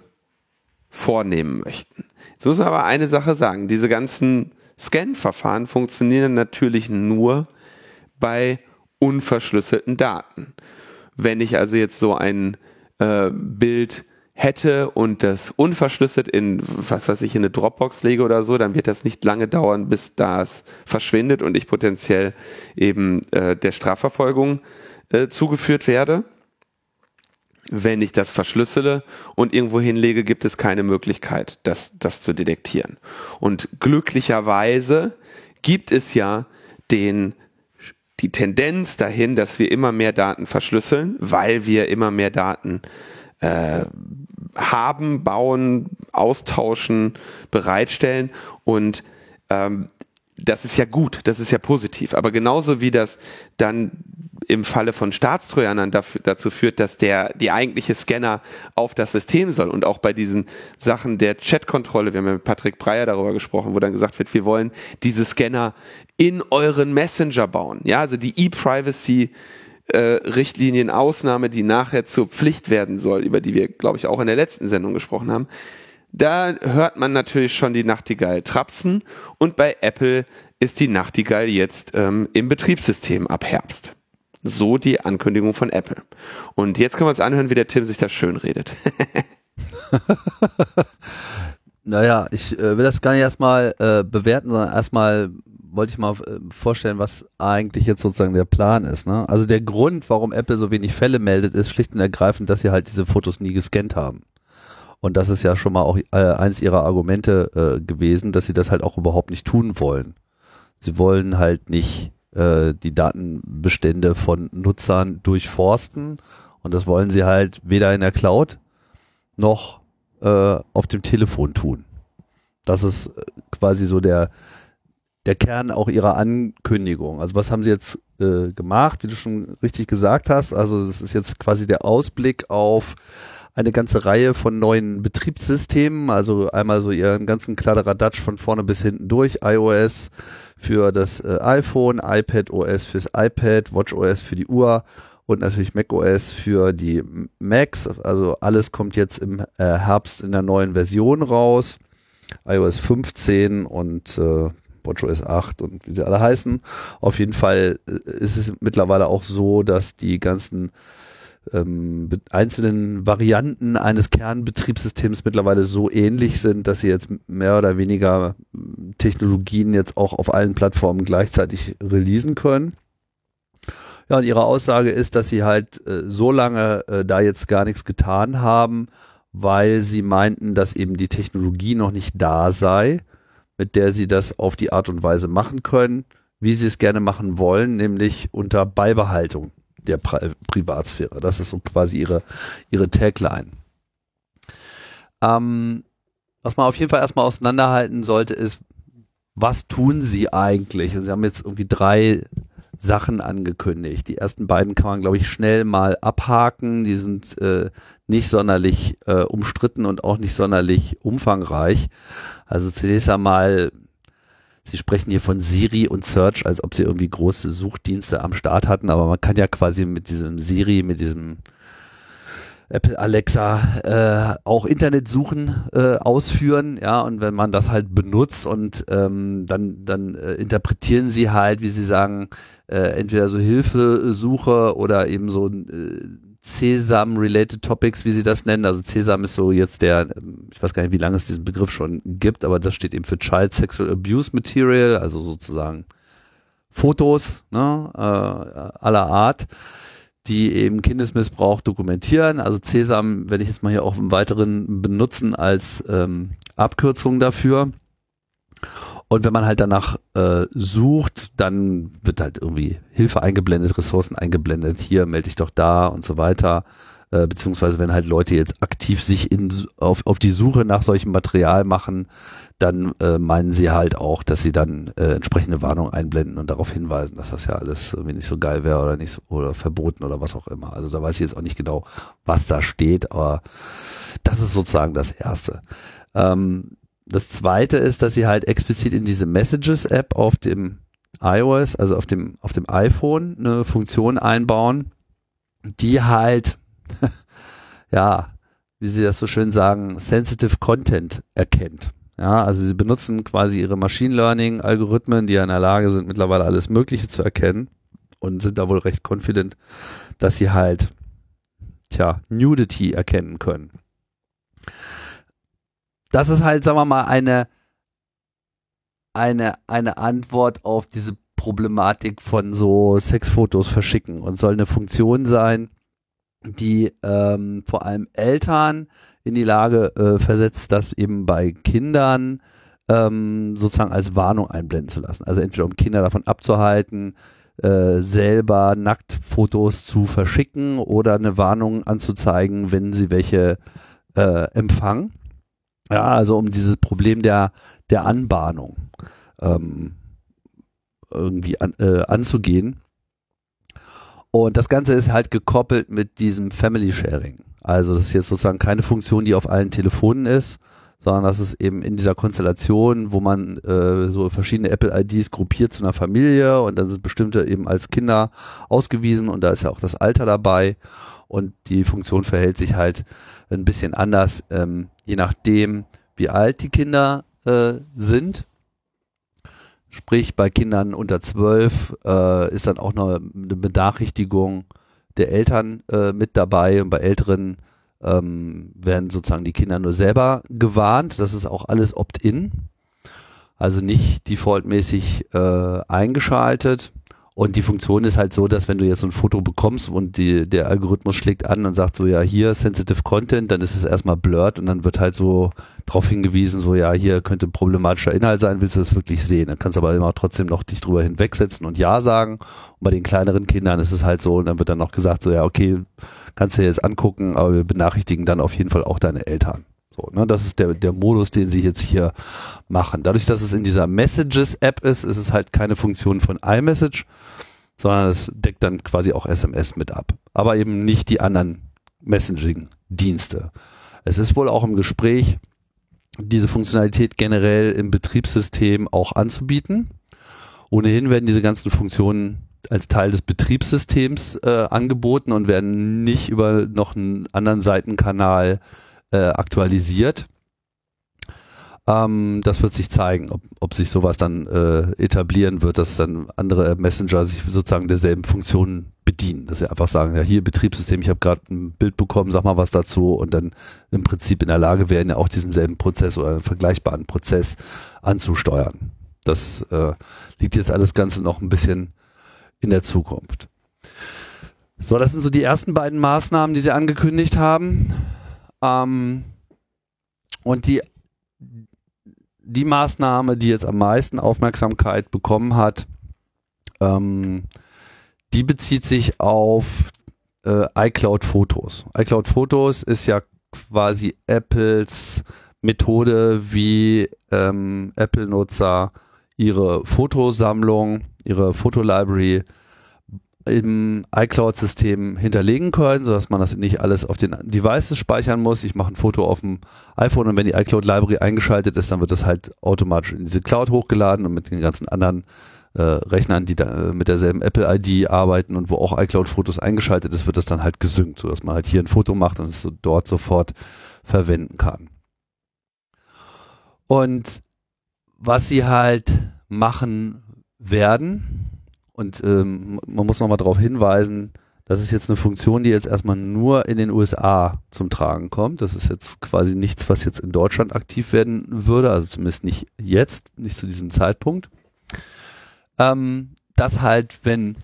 vornehmen möchten. Jetzt muss man aber eine Sache sagen. Diese ganzen Scan-Verfahren funktionieren natürlich nur bei unverschlüsselten Daten. Wenn ich also jetzt so ein äh, Bild hätte und das unverschlüsselt in, was weiß ich, in eine Dropbox lege oder so, dann wird das nicht lange dauern, bis das verschwindet und ich potenziell eben äh, der Strafverfolgung äh, zugeführt werde. Wenn ich das verschlüssele und irgendwo hinlege, gibt es keine Möglichkeit, das, das zu detektieren. Und glücklicherweise gibt es ja den die Tendenz dahin, dass wir immer mehr Daten verschlüsseln, weil wir immer mehr Daten äh, haben, bauen, austauschen, bereitstellen und ähm, das ist ja gut, das ist ja positiv. Aber genauso wie das dann im Falle von Staatstrojanern dafür, dazu führt, dass der die eigentliche Scanner auf das System soll und auch bei diesen Sachen der Chatkontrolle, wir haben ja mit Patrick Breyer darüber gesprochen, wo dann gesagt wird, wir wollen diese Scanner in euren Messenger bauen. Ja, also die E-Privacy äh, Richtlinien Ausnahme, die nachher zur Pflicht werden soll, über die wir, glaube ich, auch in der letzten Sendung gesprochen haben. Da hört man natürlich schon die Nachtigall trapsen und bei Apple ist die Nachtigall jetzt ähm, im Betriebssystem ab Herbst. So die Ankündigung von Apple. Und jetzt können wir uns anhören, wie der Tim sich das schön redet. naja, ich äh, will das gar nicht erstmal äh, bewerten, sondern erstmal wollte ich mal äh, vorstellen, was eigentlich jetzt sozusagen der Plan ist. Ne? Also der Grund, warum Apple so wenig Fälle meldet, ist schlicht und ergreifend, dass sie halt diese Fotos nie gescannt haben. Und das ist ja schon mal auch äh, eins ihrer Argumente äh, gewesen, dass sie das halt auch überhaupt nicht tun wollen. Sie wollen halt nicht äh, die Datenbestände von Nutzern durchforsten. Und das wollen sie halt weder in der Cloud noch äh, auf dem Telefon tun. Das ist äh, quasi so der, der Kern auch ihrer Ankündigung. Also was haben sie jetzt äh, gemacht, wie du schon richtig gesagt hast? Also es ist jetzt quasi der Ausblick auf eine ganze Reihe von neuen Betriebssystemen, also einmal so ihren ganzen Kladderadatsch von vorne bis hinten durch, iOS, für das äh, iPhone, iPad OS fürs iPad, Watch OS für die Uhr und natürlich Mac OS für die Macs. Also alles kommt jetzt im äh, Herbst in der neuen Version raus. iOS 15 und äh, WatchOS 8 und wie sie alle heißen. Auf jeden Fall äh, ist es mittlerweile auch so, dass die ganzen ähm, einzelnen Varianten eines Kernbetriebssystems mittlerweile so ähnlich sind, dass sie jetzt mehr oder weniger Technologien jetzt auch auf allen Plattformen gleichzeitig releasen können. Ja, und ihre Aussage ist, dass sie halt äh, so lange äh, da jetzt gar nichts getan haben, weil sie meinten, dass eben die Technologie noch nicht da sei, mit der sie das auf die Art und Weise machen können, wie sie es gerne machen wollen, nämlich unter Beibehaltung der Pri Privatsphäre. Das ist so quasi ihre, ihre Tagline. Ähm, was man auf jeden Fall erstmal auseinanderhalten sollte, ist, was tun sie eigentlich? sie haben jetzt irgendwie drei Sachen angekündigt. Die ersten beiden kann man, glaube ich, schnell mal abhaken. Die sind äh, nicht sonderlich äh, umstritten und auch nicht sonderlich umfangreich. Also zunächst einmal Sie sprechen hier von Siri und Search, als ob sie irgendwie große Suchdienste am Start hatten, aber man kann ja quasi mit diesem Siri, mit diesem Apple Alexa äh, auch Internetsuchen äh, ausführen, ja, und wenn man das halt benutzt und ähm, dann, dann äh, interpretieren sie halt, wie sie sagen, äh, entweder so Hilfesuche oder eben so äh, Cesam-related Topics, wie sie das nennen. Also Cesam ist so jetzt der, ich weiß gar nicht, wie lange es diesen Begriff schon gibt, aber das steht eben für Child Sexual Abuse Material, also sozusagen Fotos ne, äh, aller Art, die eben Kindesmissbrauch dokumentieren. Also Cesam werde ich jetzt mal hier auch im Weiteren benutzen als ähm, Abkürzung dafür. Und wenn man halt danach äh, sucht, dann wird halt irgendwie Hilfe eingeblendet, Ressourcen eingeblendet, hier melde ich doch da und so weiter. Äh, beziehungsweise wenn halt Leute jetzt aktiv sich in, auf, auf die Suche nach solchem Material machen, dann äh, meinen sie halt auch, dass sie dann äh, entsprechende Warnung einblenden und darauf hinweisen, dass das ja alles irgendwie nicht so geil wäre oder nicht so, oder verboten oder was auch immer. Also da weiß ich jetzt auch nicht genau, was da steht, aber das ist sozusagen das Erste. Ähm, das zweite ist, dass sie halt explizit in diese Messages-App auf dem iOS, also auf dem, auf dem iPhone, eine Funktion einbauen, die halt, ja, wie sie das so schön sagen, sensitive Content erkennt. Ja, also sie benutzen quasi ihre Machine Learning Algorithmen, die ja in der Lage sind, mittlerweile alles Mögliche zu erkennen und sind da wohl recht confident, dass sie halt, tja, Nudity erkennen können das ist halt, sagen wir mal, eine, eine, eine Antwort auf diese Problematik von so Sexfotos verschicken und soll eine Funktion sein, die ähm, vor allem Eltern in die Lage äh, versetzt, das eben bei Kindern ähm, sozusagen als Warnung einblenden zu lassen. Also entweder um Kinder davon abzuhalten, äh, selber Nacktfotos zu verschicken oder eine Warnung anzuzeigen, wenn sie welche äh, empfangen. Ja, also um dieses Problem der, der Anbahnung ähm, irgendwie an, äh, anzugehen. Und das Ganze ist halt gekoppelt mit diesem Family Sharing. Also das ist jetzt sozusagen keine Funktion, die auf allen Telefonen ist, sondern das ist eben in dieser Konstellation, wo man äh, so verschiedene Apple-IDs gruppiert zu einer Familie und dann sind bestimmte eben als Kinder ausgewiesen und da ist ja auch das Alter dabei und die Funktion verhält sich halt ein bisschen anders, ähm, je nachdem, wie alt die Kinder äh, sind. Sprich, bei Kindern unter zwölf äh, ist dann auch noch eine Benachrichtigung der Eltern äh, mit dabei und bei älteren ähm, werden sozusagen die Kinder nur selber gewarnt. Das ist auch alles opt-in, also nicht defaultmäßig äh, eingeschaltet. Und die Funktion ist halt so, dass wenn du jetzt so ein Foto bekommst und die, der Algorithmus schlägt an und sagt so, ja, hier Sensitive Content, dann ist es erstmal blurred und dann wird halt so darauf hingewiesen, so, ja, hier könnte problematischer Inhalt sein, willst du das wirklich sehen? Dann kannst du aber immer trotzdem noch dich drüber hinwegsetzen und Ja sagen. Und bei den kleineren Kindern ist es halt so, und dann wird dann noch gesagt, so, ja, okay, kannst du dir jetzt angucken, aber wir benachrichtigen dann auf jeden Fall auch deine Eltern. So, ne, das ist der, der Modus, den sie jetzt hier machen. Dadurch, dass es in dieser Messages-App ist, ist es halt keine Funktion von iMessage, sondern es deckt dann quasi auch SMS mit ab. Aber eben nicht die anderen Messaging-Dienste. Es ist wohl auch im Gespräch, diese Funktionalität generell im Betriebssystem auch anzubieten. Ohnehin werden diese ganzen Funktionen als Teil des Betriebssystems äh, angeboten und werden nicht über noch einen anderen Seitenkanal äh, aktualisiert. Ähm, das wird sich zeigen, ob, ob sich sowas dann äh, etablieren wird, dass dann andere Messenger sich sozusagen derselben Funktionen bedienen. Dass sie einfach sagen, ja hier Betriebssystem, ich habe gerade ein Bild bekommen, sag mal was dazu und dann im Prinzip in der Lage werden, ja auch diesen selben Prozess oder einen vergleichbaren Prozess anzusteuern. Das äh, liegt jetzt alles Ganze noch ein bisschen in der Zukunft. So, das sind so die ersten beiden Maßnahmen, die sie angekündigt haben. Ähm, und die, die Maßnahme, die jetzt am meisten Aufmerksamkeit bekommen hat, ähm, die bezieht sich auf äh, iCloud Fotos. iCloud Fotos ist ja quasi Apples Methode, wie ähm, Apple-Nutzer ihre Fotosammlung, ihre Fotolibrary im iCloud-System hinterlegen können, sodass man das nicht alles auf den Devices speichern muss. Ich mache ein Foto auf dem iPhone und wenn die iCloud-Library eingeschaltet ist, dann wird das halt automatisch in diese Cloud hochgeladen und mit den ganzen anderen äh, Rechnern, die da äh, mit derselben Apple-ID arbeiten und wo auch iCloud-Fotos eingeschaltet ist, wird das dann halt gesynkt, sodass man halt hier ein Foto macht und es so dort sofort verwenden kann. Und was sie halt machen werden, und ähm, man muss nochmal darauf hinweisen, das ist jetzt eine Funktion, die jetzt erstmal nur in den USA zum Tragen kommt. Das ist jetzt quasi nichts, was jetzt in Deutschland aktiv werden würde, also zumindest nicht jetzt, nicht zu diesem Zeitpunkt. Ähm, dass halt, wenn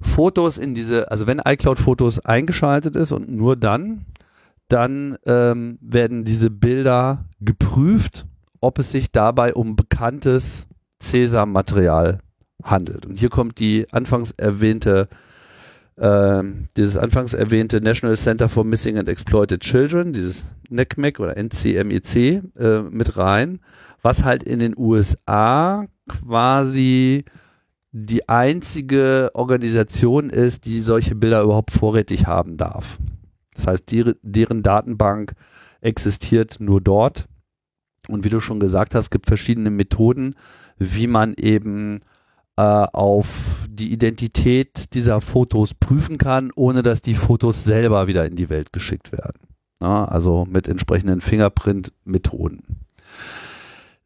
Fotos in diese, also wenn iCloud-Fotos eingeschaltet ist und nur dann, dann ähm, werden diese Bilder geprüft, ob es sich dabei um bekanntes CESAM-Material handelt. Und hier kommt die anfangs erwähnte äh, dieses anfangs erwähnte National Center for Missing and Exploited Children, dieses NCMEC oder NCMEC äh, mit rein, was halt in den USA quasi die einzige Organisation ist, die solche Bilder überhaupt vorrätig haben darf. Das heißt, die, deren Datenbank existiert nur dort. Und wie du schon gesagt hast, gibt verschiedene Methoden, wie man eben auf die Identität dieser Fotos prüfen kann, ohne dass die Fotos selber wieder in die Welt geschickt werden. Ja, also mit entsprechenden Fingerprint-Methoden.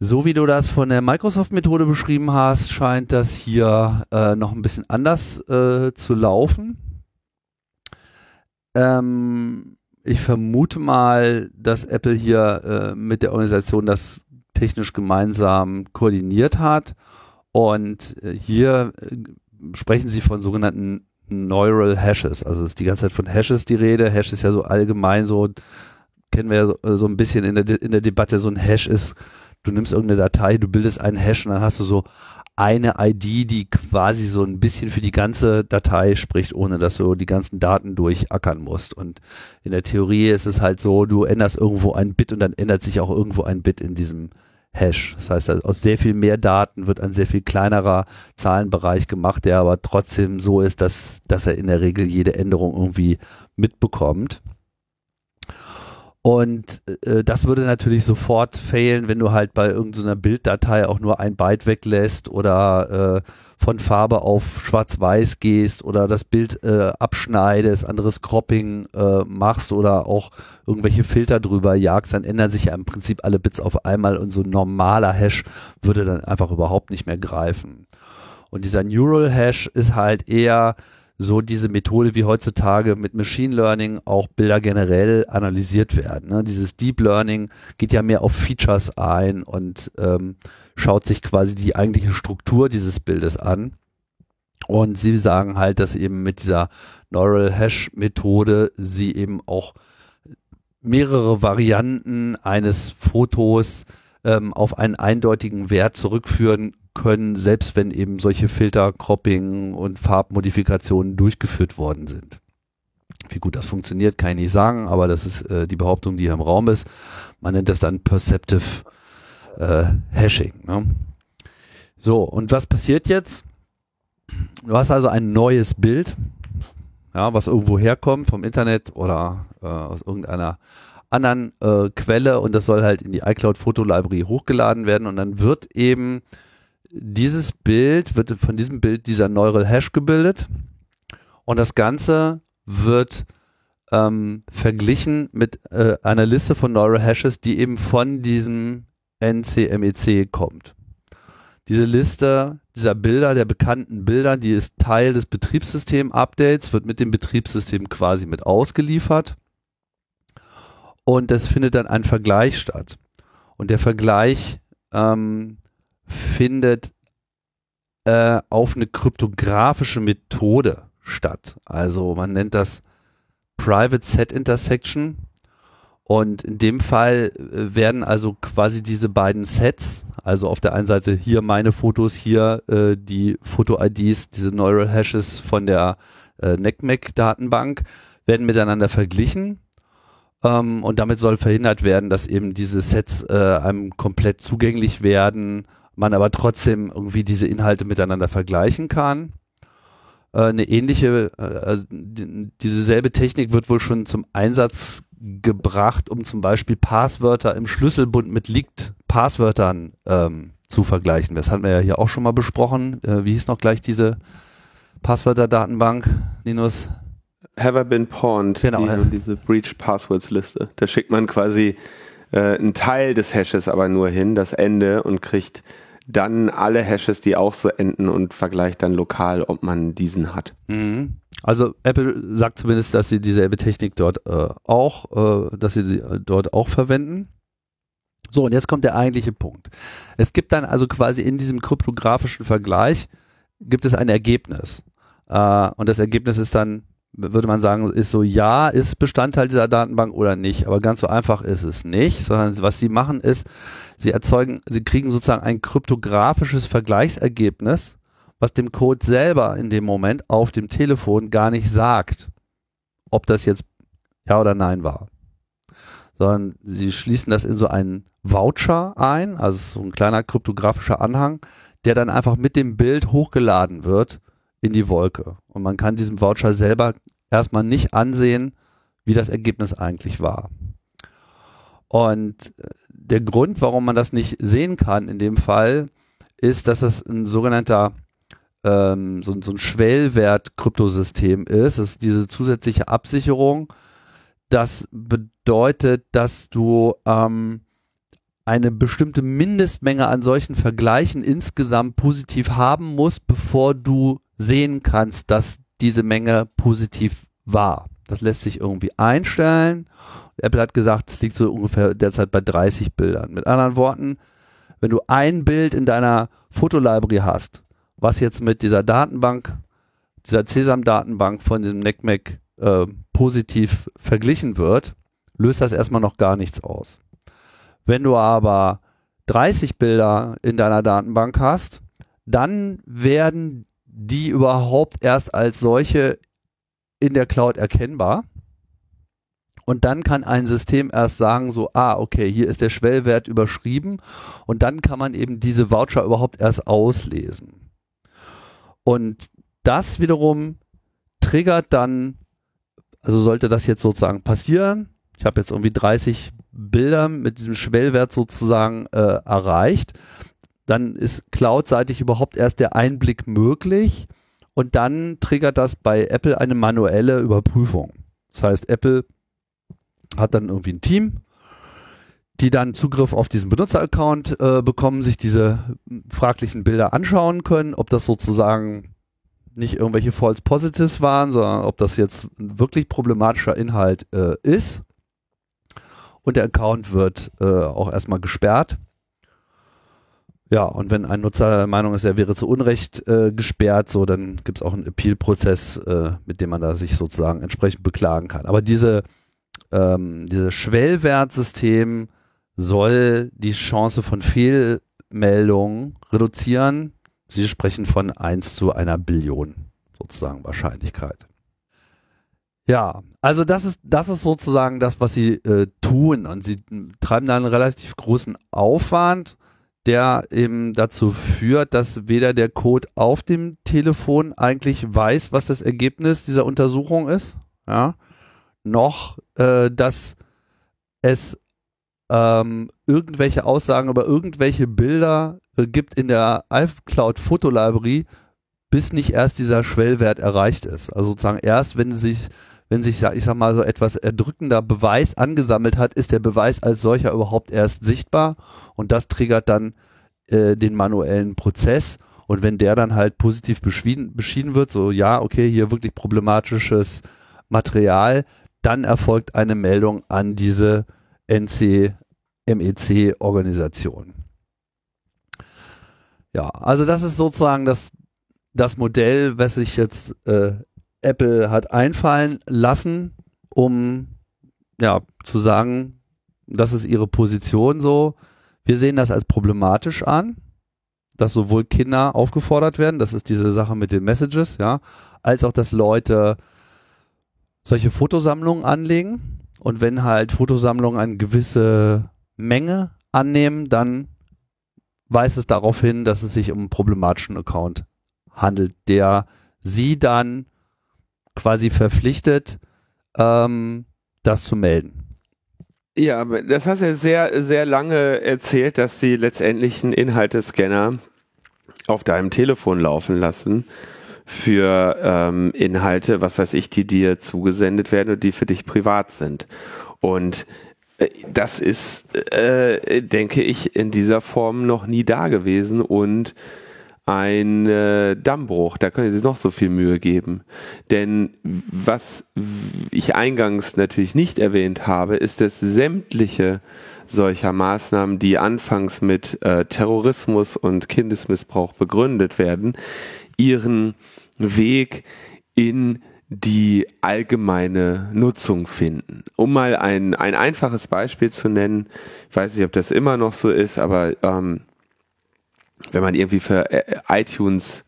So wie du das von der Microsoft-Methode beschrieben hast, scheint das hier äh, noch ein bisschen anders äh, zu laufen. Ähm, ich vermute mal, dass Apple hier äh, mit der Organisation das technisch gemeinsam koordiniert hat und äh, hier äh, sprechen sie von sogenannten Neural Hashes. Also es ist die ganze Zeit von Hashes die Rede. Hash ist ja so allgemein so, kennen wir ja so, äh, so ein bisschen in der, in der Debatte, so ein Hash ist, du nimmst irgendeine Datei, du bildest einen Hash und dann hast du so eine ID, die quasi so ein bisschen für die ganze Datei spricht, ohne dass du die ganzen Daten durchackern musst. Und in der Theorie ist es halt so, du änderst irgendwo ein Bit und dann ändert sich auch irgendwo ein Bit in diesem Hash. Das heißt, aus sehr viel mehr Daten wird ein sehr viel kleinerer Zahlenbereich gemacht, der aber trotzdem so ist, dass, dass er in der Regel jede Änderung irgendwie mitbekommt. Und äh, das würde natürlich sofort fehlen, wenn du halt bei irgendeiner Bilddatei auch nur ein Byte weglässt oder äh, von Farbe auf Schwarz-Weiß gehst oder das Bild äh, abschneidest, anderes Cropping äh, machst oder auch irgendwelche Filter drüber jagst, dann ändern sich ja im Prinzip alle Bits auf einmal und so ein normaler Hash würde dann einfach überhaupt nicht mehr greifen. Und dieser Neural Hash ist halt eher so diese Methode, wie heutzutage mit Machine Learning auch Bilder generell analysiert werden. Ne? Dieses Deep Learning geht ja mehr auf Features ein und ähm, schaut sich quasi die eigentliche Struktur dieses Bildes an. Und sie sagen halt, dass eben mit dieser Neural Hash Methode sie eben auch mehrere Varianten eines Fotos ähm, auf einen eindeutigen Wert zurückführen können, selbst wenn eben solche Filter, Cropping und Farbmodifikationen durchgeführt worden sind. Wie gut das funktioniert, kann ich nicht sagen, aber das ist äh, die Behauptung, die hier im Raum ist. Man nennt das dann Perceptive äh, Hashing. Ne? So, und was passiert jetzt? Du hast also ein neues Bild, ja, was irgendwo herkommt vom Internet oder äh, aus irgendeiner anderen äh, Quelle und das soll halt in die iCloud Foto Library hochgeladen werden und dann wird eben dieses Bild, wird von diesem Bild dieser Neural Hash gebildet und das Ganze wird ähm, verglichen mit äh, einer Liste von Neural Hashes, die eben von diesem NCMEC kommt. Diese Liste dieser Bilder, der bekannten Bilder, die ist Teil des Betriebssystem-Updates, wird mit dem Betriebssystem quasi mit ausgeliefert. Und es findet dann ein Vergleich statt. Und der Vergleich ähm, findet äh, auf eine kryptografische Methode statt. Also man nennt das Private Set Intersection. Und in dem Fall äh, werden also quasi diese beiden Sets, also auf der einen Seite hier meine Fotos, hier äh, die Foto-IDs, diese Neural Hashes von der äh, NECMEC-Datenbank, werden miteinander verglichen. Ähm, und damit soll verhindert werden, dass eben diese Sets äh, einem komplett zugänglich werden man aber trotzdem irgendwie diese Inhalte miteinander vergleichen kann. Äh, eine ähnliche, äh, also diese selbe Technik wird wohl schon zum Einsatz gebracht, um zum Beispiel Passwörter im Schlüsselbund mit Leaked Passwörtern ähm, zu vergleichen. Das hatten wir ja hier auch schon mal besprochen. Äh, wie hieß noch gleich diese Passwörter-Datenbank, Linus? Have I been pawned? Genau. Die, diese Breach Passwords Liste. Da schickt man quasi äh, einen Teil des Hashes aber nur hin, das Ende und kriegt dann alle Hashes, die auch so enden und vergleicht dann lokal, ob man diesen hat. Mhm. Also Apple sagt zumindest, dass sie dieselbe Technik dort äh, auch, äh, dass sie die, äh, dort auch verwenden. So, und jetzt kommt der eigentliche Punkt. Es gibt dann also quasi in diesem kryptografischen Vergleich gibt es ein Ergebnis. Äh, und das Ergebnis ist dann, würde man sagen, ist so, ja, ist Bestandteil dieser Datenbank oder nicht. Aber ganz so einfach ist es nicht, sondern was sie machen ist, sie erzeugen, sie kriegen sozusagen ein kryptografisches Vergleichsergebnis, was dem Code selber in dem Moment auf dem Telefon gar nicht sagt, ob das jetzt ja oder nein war. Sondern sie schließen das in so einen Voucher ein, also so ein kleiner kryptografischer Anhang, der dann einfach mit dem Bild hochgeladen wird in die Wolke. Und man kann diesem Voucher selber erstmal nicht ansehen, wie das Ergebnis eigentlich war. Und äh, der Grund, warum man das nicht sehen kann in dem Fall, ist, dass es ein sogenannter ähm, so, so ein Schwellwert-Kryptosystem ist. Das ist diese zusätzliche Absicherung. Das bedeutet, dass du ähm, eine bestimmte Mindestmenge an solchen Vergleichen insgesamt positiv haben musst, bevor du sehen kannst, dass diese Menge positiv war. Das lässt sich irgendwie einstellen. Apple hat gesagt, es liegt so ungefähr derzeit bei 30 Bildern. Mit anderen Worten, wenn du ein Bild in deiner Fotolibrary hast, was jetzt mit dieser Datenbank, dieser CESAM-Datenbank von diesem NECMAC äh, positiv verglichen wird, löst das erstmal noch gar nichts aus. Wenn du aber 30 Bilder in deiner Datenbank hast, dann werden die überhaupt erst als solche in der Cloud erkennbar. Und dann kann ein System erst sagen, so, ah, okay, hier ist der Schwellwert überschrieben. Und dann kann man eben diese Voucher überhaupt erst auslesen. Und das wiederum triggert dann, also sollte das jetzt sozusagen passieren, ich habe jetzt irgendwie 30 Bilder mit diesem Schwellwert sozusagen äh, erreicht, dann ist cloudseitig überhaupt erst der Einblick möglich und dann triggert das bei Apple eine manuelle Überprüfung. Das heißt, Apple hat dann irgendwie ein Team, die dann Zugriff auf diesen Benutzeraccount äh, bekommen, sich diese fraglichen Bilder anschauen können, ob das sozusagen nicht irgendwelche False Positives waren, sondern ob das jetzt wirklich problematischer Inhalt äh, ist. Und der Account wird äh, auch erstmal gesperrt. Ja, und wenn ein Nutzer der Meinung ist, er wäre zu Unrecht äh, gesperrt, so dann gibt es auch einen Appeal-Prozess, äh, mit dem man da sich sozusagen entsprechend beklagen kann. Aber diese ähm, dieses Schwellwertsystem soll die Chance von Fehlmeldungen reduzieren. Sie sprechen von 1 zu einer Billion sozusagen Wahrscheinlichkeit. Ja, also das ist, das ist sozusagen das, was sie äh, tun. Und sie treiben da einen relativ großen Aufwand, der eben dazu führt, dass weder der Code auf dem Telefon eigentlich weiß, was das Ergebnis dieser Untersuchung ist, ja, noch, äh, dass es ähm, irgendwelche Aussagen über irgendwelche Bilder äh, gibt in der iCloud Fotolibrary, bis nicht erst dieser Schwellwert erreicht ist. Also sozusagen erst, wenn sich, wenn sich, ich sag mal, so etwas erdrückender Beweis angesammelt hat, ist der Beweis als solcher überhaupt erst sichtbar und das triggert dann äh, den manuellen Prozess. Und wenn der dann halt positiv beschieden, beschieden wird, so ja, okay, hier wirklich problematisches Material, dann erfolgt eine Meldung an diese NC-MEC-Organisation. Ja, also das ist sozusagen das, das Modell, was sich jetzt äh, Apple hat einfallen lassen, um ja zu sagen, das ist ihre Position so. Wir sehen das als problematisch an, dass sowohl Kinder aufgefordert werden, das ist diese Sache mit den Messages, ja, als auch, dass Leute solche Fotosammlungen anlegen. Und wenn halt Fotosammlungen eine gewisse Menge annehmen, dann weist es darauf hin, dass es sich um einen problematischen Account handelt, der sie dann quasi verpflichtet, ähm, das zu melden. Ja, das hast du ja sehr, sehr lange erzählt, dass sie letztendlich einen Inhaltescanner auf deinem Telefon laufen lassen für ähm, Inhalte, was weiß ich, die dir zugesendet werden und die für dich privat sind. Und äh, das ist, äh, denke ich, in dieser Form noch nie da gewesen und ein äh, Dammbruch. Da können Sie sich noch so viel Mühe geben. Denn was ich eingangs natürlich nicht erwähnt habe, ist, dass sämtliche solcher Maßnahmen, die anfangs mit äh, Terrorismus und Kindesmissbrauch begründet werden, ihren Weg in die allgemeine Nutzung finden. Um mal ein, ein einfaches Beispiel zu nennen, ich weiß nicht, ob das immer noch so ist, aber ähm, wenn man irgendwie für äh, iTunes,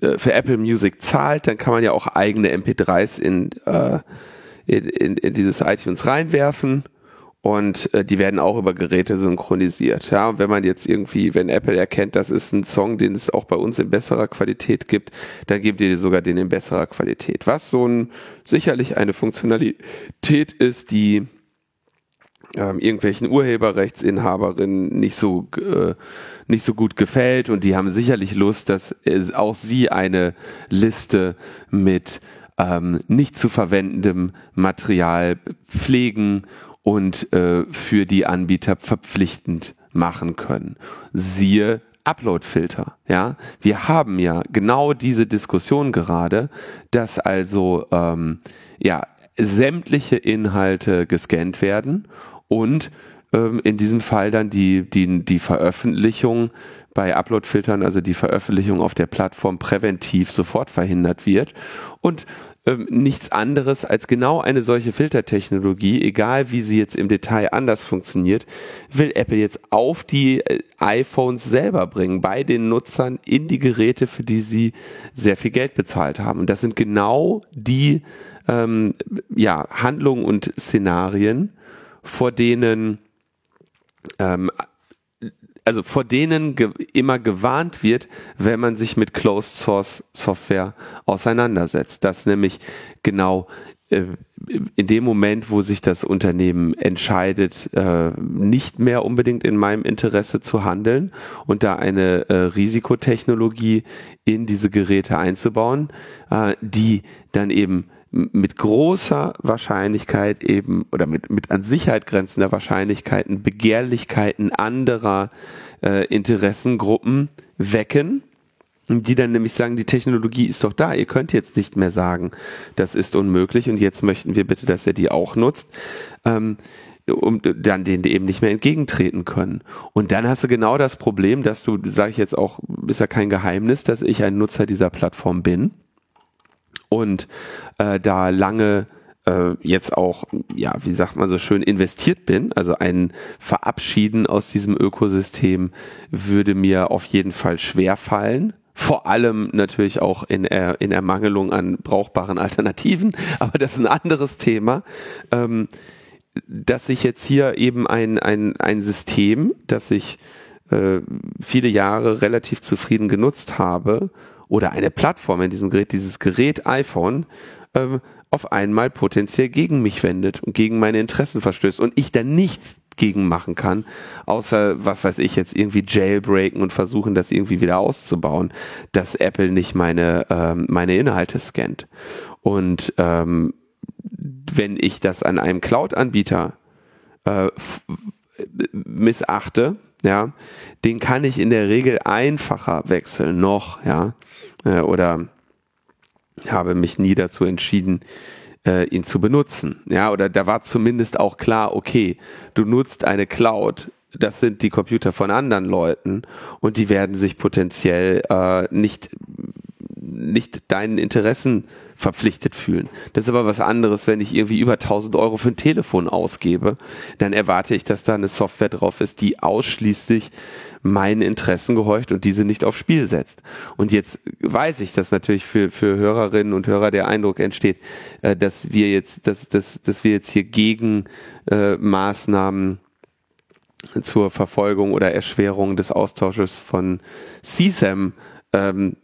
äh, für Apple Music zahlt, dann kann man ja auch eigene MP3s in, äh, in, in, in dieses iTunes reinwerfen und äh, die werden auch über Geräte synchronisiert. Ja, und wenn man jetzt irgendwie, wenn Apple erkennt, das ist ein Song, den es auch bei uns in besserer Qualität gibt, dann gibt ihr sogar den in besserer Qualität. Was so ein sicherlich eine Funktionalität ist, die ähm, irgendwelchen Urheberrechtsinhaberinnen nicht so äh, nicht so gut gefällt und die haben sicherlich Lust, dass es auch sie eine Liste mit ähm, nicht zu verwendendem Material pflegen und äh, für die Anbieter verpflichtend machen können. Siehe Upload-Filter. Ja, wir haben ja genau diese Diskussion gerade, dass also ähm, ja sämtliche Inhalte gescannt werden und ähm, in diesem Fall dann die die die Veröffentlichung bei Upload-Filtern, also die Veröffentlichung auf der Plattform präventiv sofort verhindert wird und ähm, nichts anderes als genau eine solche Filtertechnologie, egal wie sie jetzt im Detail anders funktioniert, will Apple jetzt auf die äh, iPhones selber bringen, bei den Nutzern in die Geräte, für die sie sehr viel Geld bezahlt haben. Und das sind genau die ähm, ja, Handlungen und Szenarien, vor denen ähm, also vor denen ge immer gewarnt wird, wenn man sich mit Closed Source Software auseinandersetzt. Dass nämlich genau äh, in dem Moment, wo sich das Unternehmen entscheidet, äh, nicht mehr unbedingt in meinem Interesse zu handeln und da eine äh, Risikotechnologie in diese Geräte einzubauen, äh, die dann eben mit großer Wahrscheinlichkeit eben oder mit, mit an Sicherheit grenzender Wahrscheinlichkeiten Begehrlichkeiten anderer äh, Interessengruppen wecken, die dann nämlich sagen, die Technologie ist doch da, ihr könnt jetzt nicht mehr sagen, das ist unmöglich und jetzt möchten wir bitte, dass ihr die auch nutzt. Ähm, um dann denen eben nicht mehr entgegentreten können. Und dann hast du genau das Problem, dass du, sage ich jetzt auch, ist ja kein Geheimnis, dass ich ein Nutzer dieser Plattform bin und äh, da lange äh, jetzt auch, ja, wie sagt man so schön, investiert bin. Also ein Verabschieden aus diesem Ökosystem würde mir auf jeden Fall schwer fallen. Vor allem natürlich auch in, er, in Ermangelung an brauchbaren Alternativen, aber das ist ein anderes Thema. Ähm, dass ich jetzt hier eben ein, ein, ein System, das ich äh, viele Jahre relativ zufrieden genutzt habe, oder eine Plattform in diesem Gerät, dieses Gerät iPhone, ähm, auf einmal potenziell gegen mich wendet und gegen meine Interessen verstößt und ich dann nichts gegen machen kann, außer, was weiß ich, jetzt irgendwie jailbreaken und versuchen, das irgendwie wieder auszubauen, dass Apple nicht meine, ähm, meine Inhalte scannt. Und ähm, wenn ich das an einem Cloud-Anbieter äh, missachte, ja, den kann ich in der Regel einfacher wechseln noch, ja, äh, oder habe mich nie dazu entschieden, äh, ihn zu benutzen, ja, oder da war zumindest auch klar, okay, du nutzt eine Cloud, das sind die Computer von anderen Leuten und die werden sich potenziell äh, nicht nicht deinen Interessen verpflichtet fühlen. Das ist aber was anderes, wenn ich irgendwie über 1000 Euro für ein Telefon ausgebe, dann erwarte ich, dass da eine Software drauf ist, die ausschließlich meinen Interessen gehorcht und diese nicht aufs Spiel setzt. Und jetzt weiß ich, dass natürlich für, für Hörerinnen und Hörer der Eindruck entsteht, äh, dass wir jetzt, dass, dass, dass wir jetzt hier gegen äh, Maßnahmen zur Verfolgung oder Erschwerung des Austausches von CSAM ähm,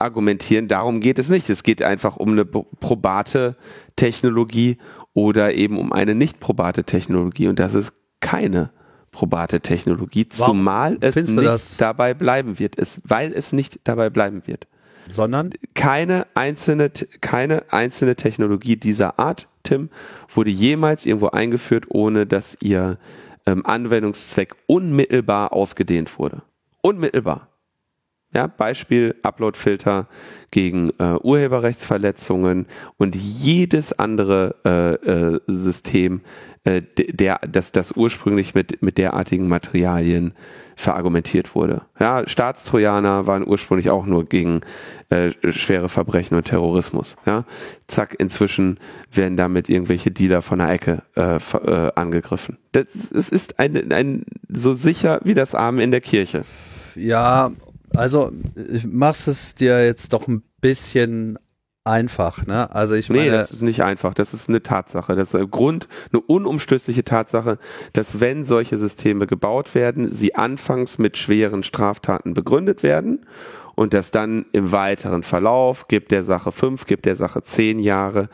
argumentieren, darum geht es nicht. Es geht einfach um eine probate Technologie oder eben um eine nicht probate Technologie. Und das ist keine probate Technologie, zumal es nicht dabei bleiben wird, es, weil es nicht dabei bleiben wird. Sondern? Keine einzelne, keine einzelne Technologie dieser Art, Tim, wurde jemals irgendwo eingeführt, ohne dass ihr ähm, Anwendungszweck unmittelbar ausgedehnt wurde. Unmittelbar. Ja, Beispiel Uploadfilter gegen äh, Urheberrechtsverletzungen und jedes andere äh, äh, System, äh, der, das, das ursprünglich mit, mit derartigen Materialien verargumentiert wurde. Ja, Staatstrojaner waren ursprünglich auch nur gegen äh, schwere Verbrechen und Terrorismus. Ja, zack, inzwischen werden damit irgendwelche Dealer von der Ecke äh, äh, angegriffen. Das, es ist ein, ein so sicher wie das Arm in der Kirche. Ja, also machst es dir jetzt doch ein bisschen einfach, ne? Also ich meine, nee, das ist nicht einfach. Das ist eine Tatsache. Das ist ein Grund, eine unumstößliche Tatsache, dass wenn solche Systeme gebaut werden, sie anfangs mit schweren Straftaten begründet werden und dass dann im weiteren Verlauf gibt der Sache fünf, gibt der Sache zehn Jahre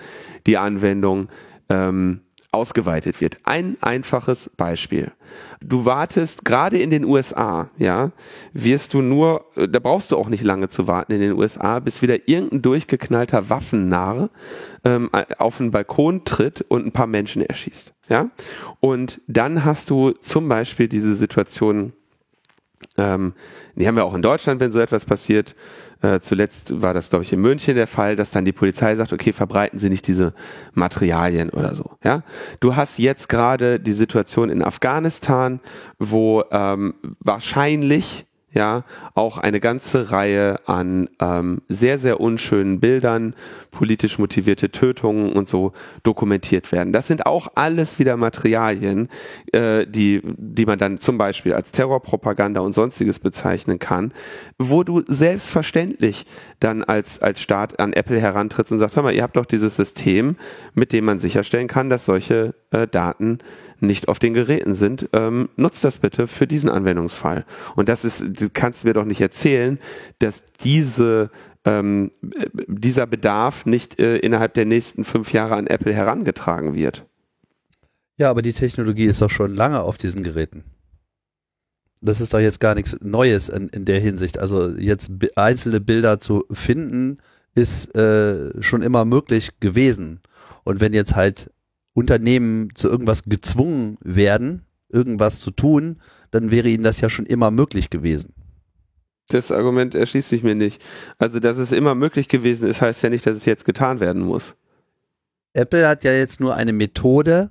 die Anwendung ähm, ausgeweitet wird. Ein einfaches Beispiel. Du wartest gerade in den USA, ja, wirst du nur, äh, da brauchst du auch nicht lange zu warten in den USA, bis wieder irgendein durchgeknallter Waffennarr ähm, auf den Balkon tritt und ein paar Menschen erschießt, ja. Und dann hast du zum Beispiel diese Situation, ähm, die haben wir auch in Deutschland, wenn so etwas passiert. Äh, zuletzt war das, glaube ich, in München der Fall, dass dann die Polizei sagt, okay, verbreiten Sie nicht diese Materialien oder so. Ja, du hast jetzt gerade die Situation in Afghanistan, wo ähm, wahrscheinlich ja, auch eine ganze Reihe an ähm, sehr, sehr unschönen Bildern, politisch motivierte Tötungen und so dokumentiert werden. Das sind auch alles wieder Materialien, äh, die, die man dann zum Beispiel als Terrorpropaganda und sonstiges bezeichnen kann, wo du selbstverständlich dann als, als Staat an Apple herantrittst und sagst, hör mal, ihr habt doch dieses System, mit dem man sicherstellen kann, dass solche äh, Daten nicht auf den Geräten sind, ähm, nutzt das bitte für diesen Anwendungsfall. Und das ist, du kannst mir doch nicht erzählen, dass diese ähm, dieser Bedarf nicht äh, innerhalb der nächsten fünf Jahre an Apple herangetragen wird. Ja, aber die Technologie ist doch schon lange auf diesen Geräten. Das ist doch jetzt gar nichts Neues in, in der Hinsicht. Also jetzt einzelne Bilder zu finden, ist äh, schon immer möglich gewesen. Und wenn jetzt halt Unternehmen zu irgendwas gezwungen werden, irgendwas zu tun, dann wäre ihnen das ja schon immer möglich gewesen. Das Argument erschließt sich mir nicht. Also, dass es immer möglich gewesen ist, heißt ja nicht, dass es jetzt getan werden muss. Apple hat ja jetzt nur eine Methode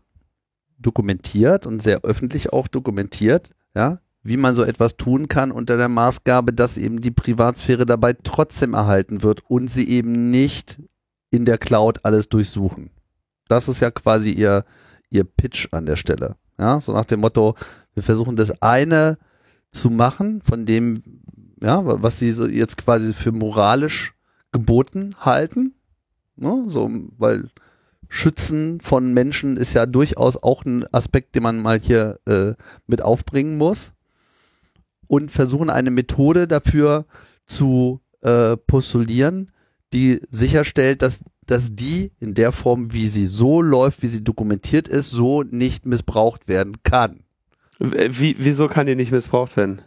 dokumentiert und sehr öffentlich auch dokumentiert, ja, wie man so etwas tun kann unter der Maßgabe, dass eben die Privatsphäre dabei trotzdem erhalten wird und sie eben nicht in der Cloud alles durchsuchen. Das ist ja quasi ihr, ihr Pitch an der Stelle. Ja, so nach dem Motto, wir versuchen das eine zu machen, von dem, ja, was sie so jetzt quasi für moralisch geboten halten. Ne? So, weil Schützen von Menschen ist ja durchaus auch ein Aspekt, den man mal hier äh, mit aufbringen muss. Und versuchen eine Methode dafür zu äh, postulieren, die sicherstellt, dass dass die in der Form, wie sie so läuft, wie sie dokumentiert ist, so nicht missbraucht werden kann. Wie, wieso kann die nicht missbraucht werden?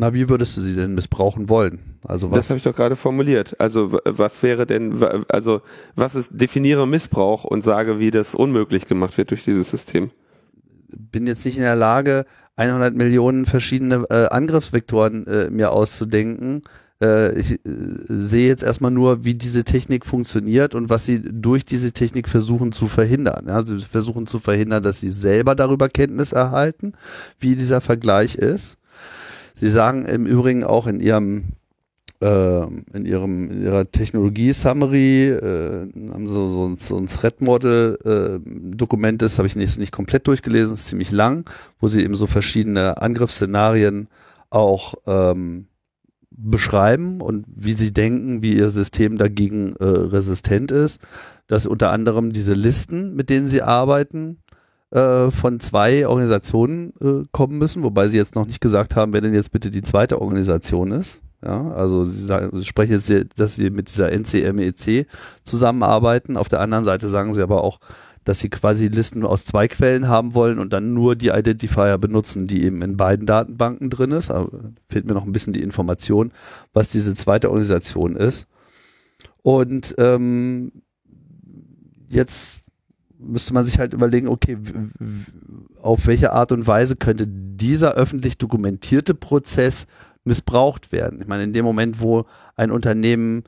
Na, wie würdest du sie denn missbrauchen wollen? Also was? Das habe ich doch gerade formuliert. Also was wäre denn, also was ist, definiere Missbrauch und sage, wie das unmöglich gemacht wird durch dieses System. Bin jetzt nicht in der Lage, 100 Millionen verschiedene äh, Angriffsvektoren äh, mir auszudenken äh, ich äh, sehe jetzt erstmal nur, wie diese Technik funktioniert und was sie durch diese Technik versuchen zu verhindern. Ja, sie versuchen zu verhindern, dass sie selber darüber Kenntnis erhalten, wie dieser Vergleich ist. Sie sagen im Übrigen auch in ihrem äh, in ihrem in ihrer Technologie Summary äh, haben so so, so ein Thread Model äh, das habe ich nicht, nicht komplett durchgelesen ist ziemlich lang wo sie eben so verschiedene Angriffsszenarien auch ähm, beschreiben und wie sie denken, wie ihr System dagegen äh, resistent ist, dass unter anderem diese Listen, mit denen sie arbeiten, äh, von zwei Organisationen äh, kommen müssen, wobei sie jetzt noch nicht gesagt haben, wer denn jetzt bitte die zweite Organisation ist. Ja, also sie, sagen, sie sprechen jetzt, dass sie mit dieser NCMEC zusammenarbeiten. Auf der anderen Seite sagen sie aber auch, dass sie quasi Listen aus zwei Quellen haben wollen und dann nur die Identifier benutzen, die eben in beiden Datenbanken drin ist. Aber fehlt mir noch ein bisschen die Information, was diese zweite Organisation ist. Und ähm, jetzt müsste man sich halt überlegen, okay, auf welche Art und Weise könnte dieser öffentlich dokumentierte Prozess missbraucht werden? Ich meine, in dem Moment, wo ein Unternehmen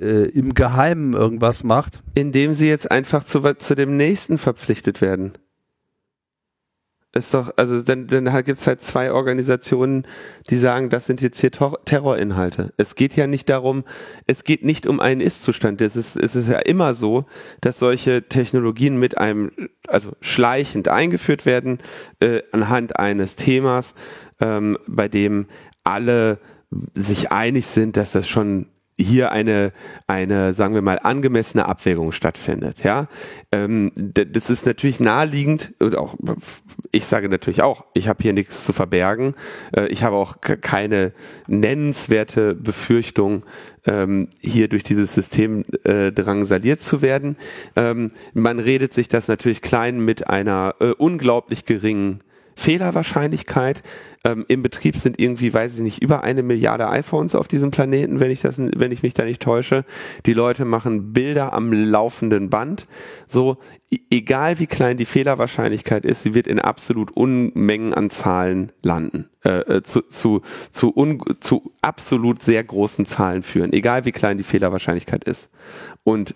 äh, im Geheimen irgendwas macht. Indem sie jetzt einfach zu, zu dem nächsten verpflichtet werden. Ist doch, also dann, dann gibt es halt zwei Organisationen, die sagen, das sind jetzt hier Tor Terrorinhalte. Es geht ja nicht darum, es geht nicht um einen Ist-Zustand. Es ist, es ist ja immer so, dass solche Technologien mit einem, also schleichend eingeführt werden, äh, anhand eines Themas, ähm, bei dem alle sich einig sind, dass das schon hier eine, eine, sagen wir mal, angemessene Abwägung stattfindet. Ja, ähm, das ist natürlich naheliegend und auch, ich sage natürlich auch, ich habe hier nichts zu verbergen. Äh, ich habe auch keine nennenswerte Befürchtung, ähm, hier durch dieses System äh, drangsaliert zu werden. Ähm, man redet sich das natürlich klein mit einer äh, unglaublich geringen Fehlerwahrscheinlichkeit. Ähm, Im Betrieb sind irgendwie, weiß ich nicht, über eine Milliarde iPhones auf diesem Planeten, wenn ich das, wenn ich mich da nicht täusche. Die Leute machen Bilder am laufenden Band. So, egal wie klein die Fehlerwahrscheinlichkeit ist, sie wird in absolut Unmengen an Zahlen landen. Äh, äh, zu, zu, zu, un, zu absolut sehr großen Zahlen führen, egal wie klein die Fehlerwahrscheinlichkeit ist. Und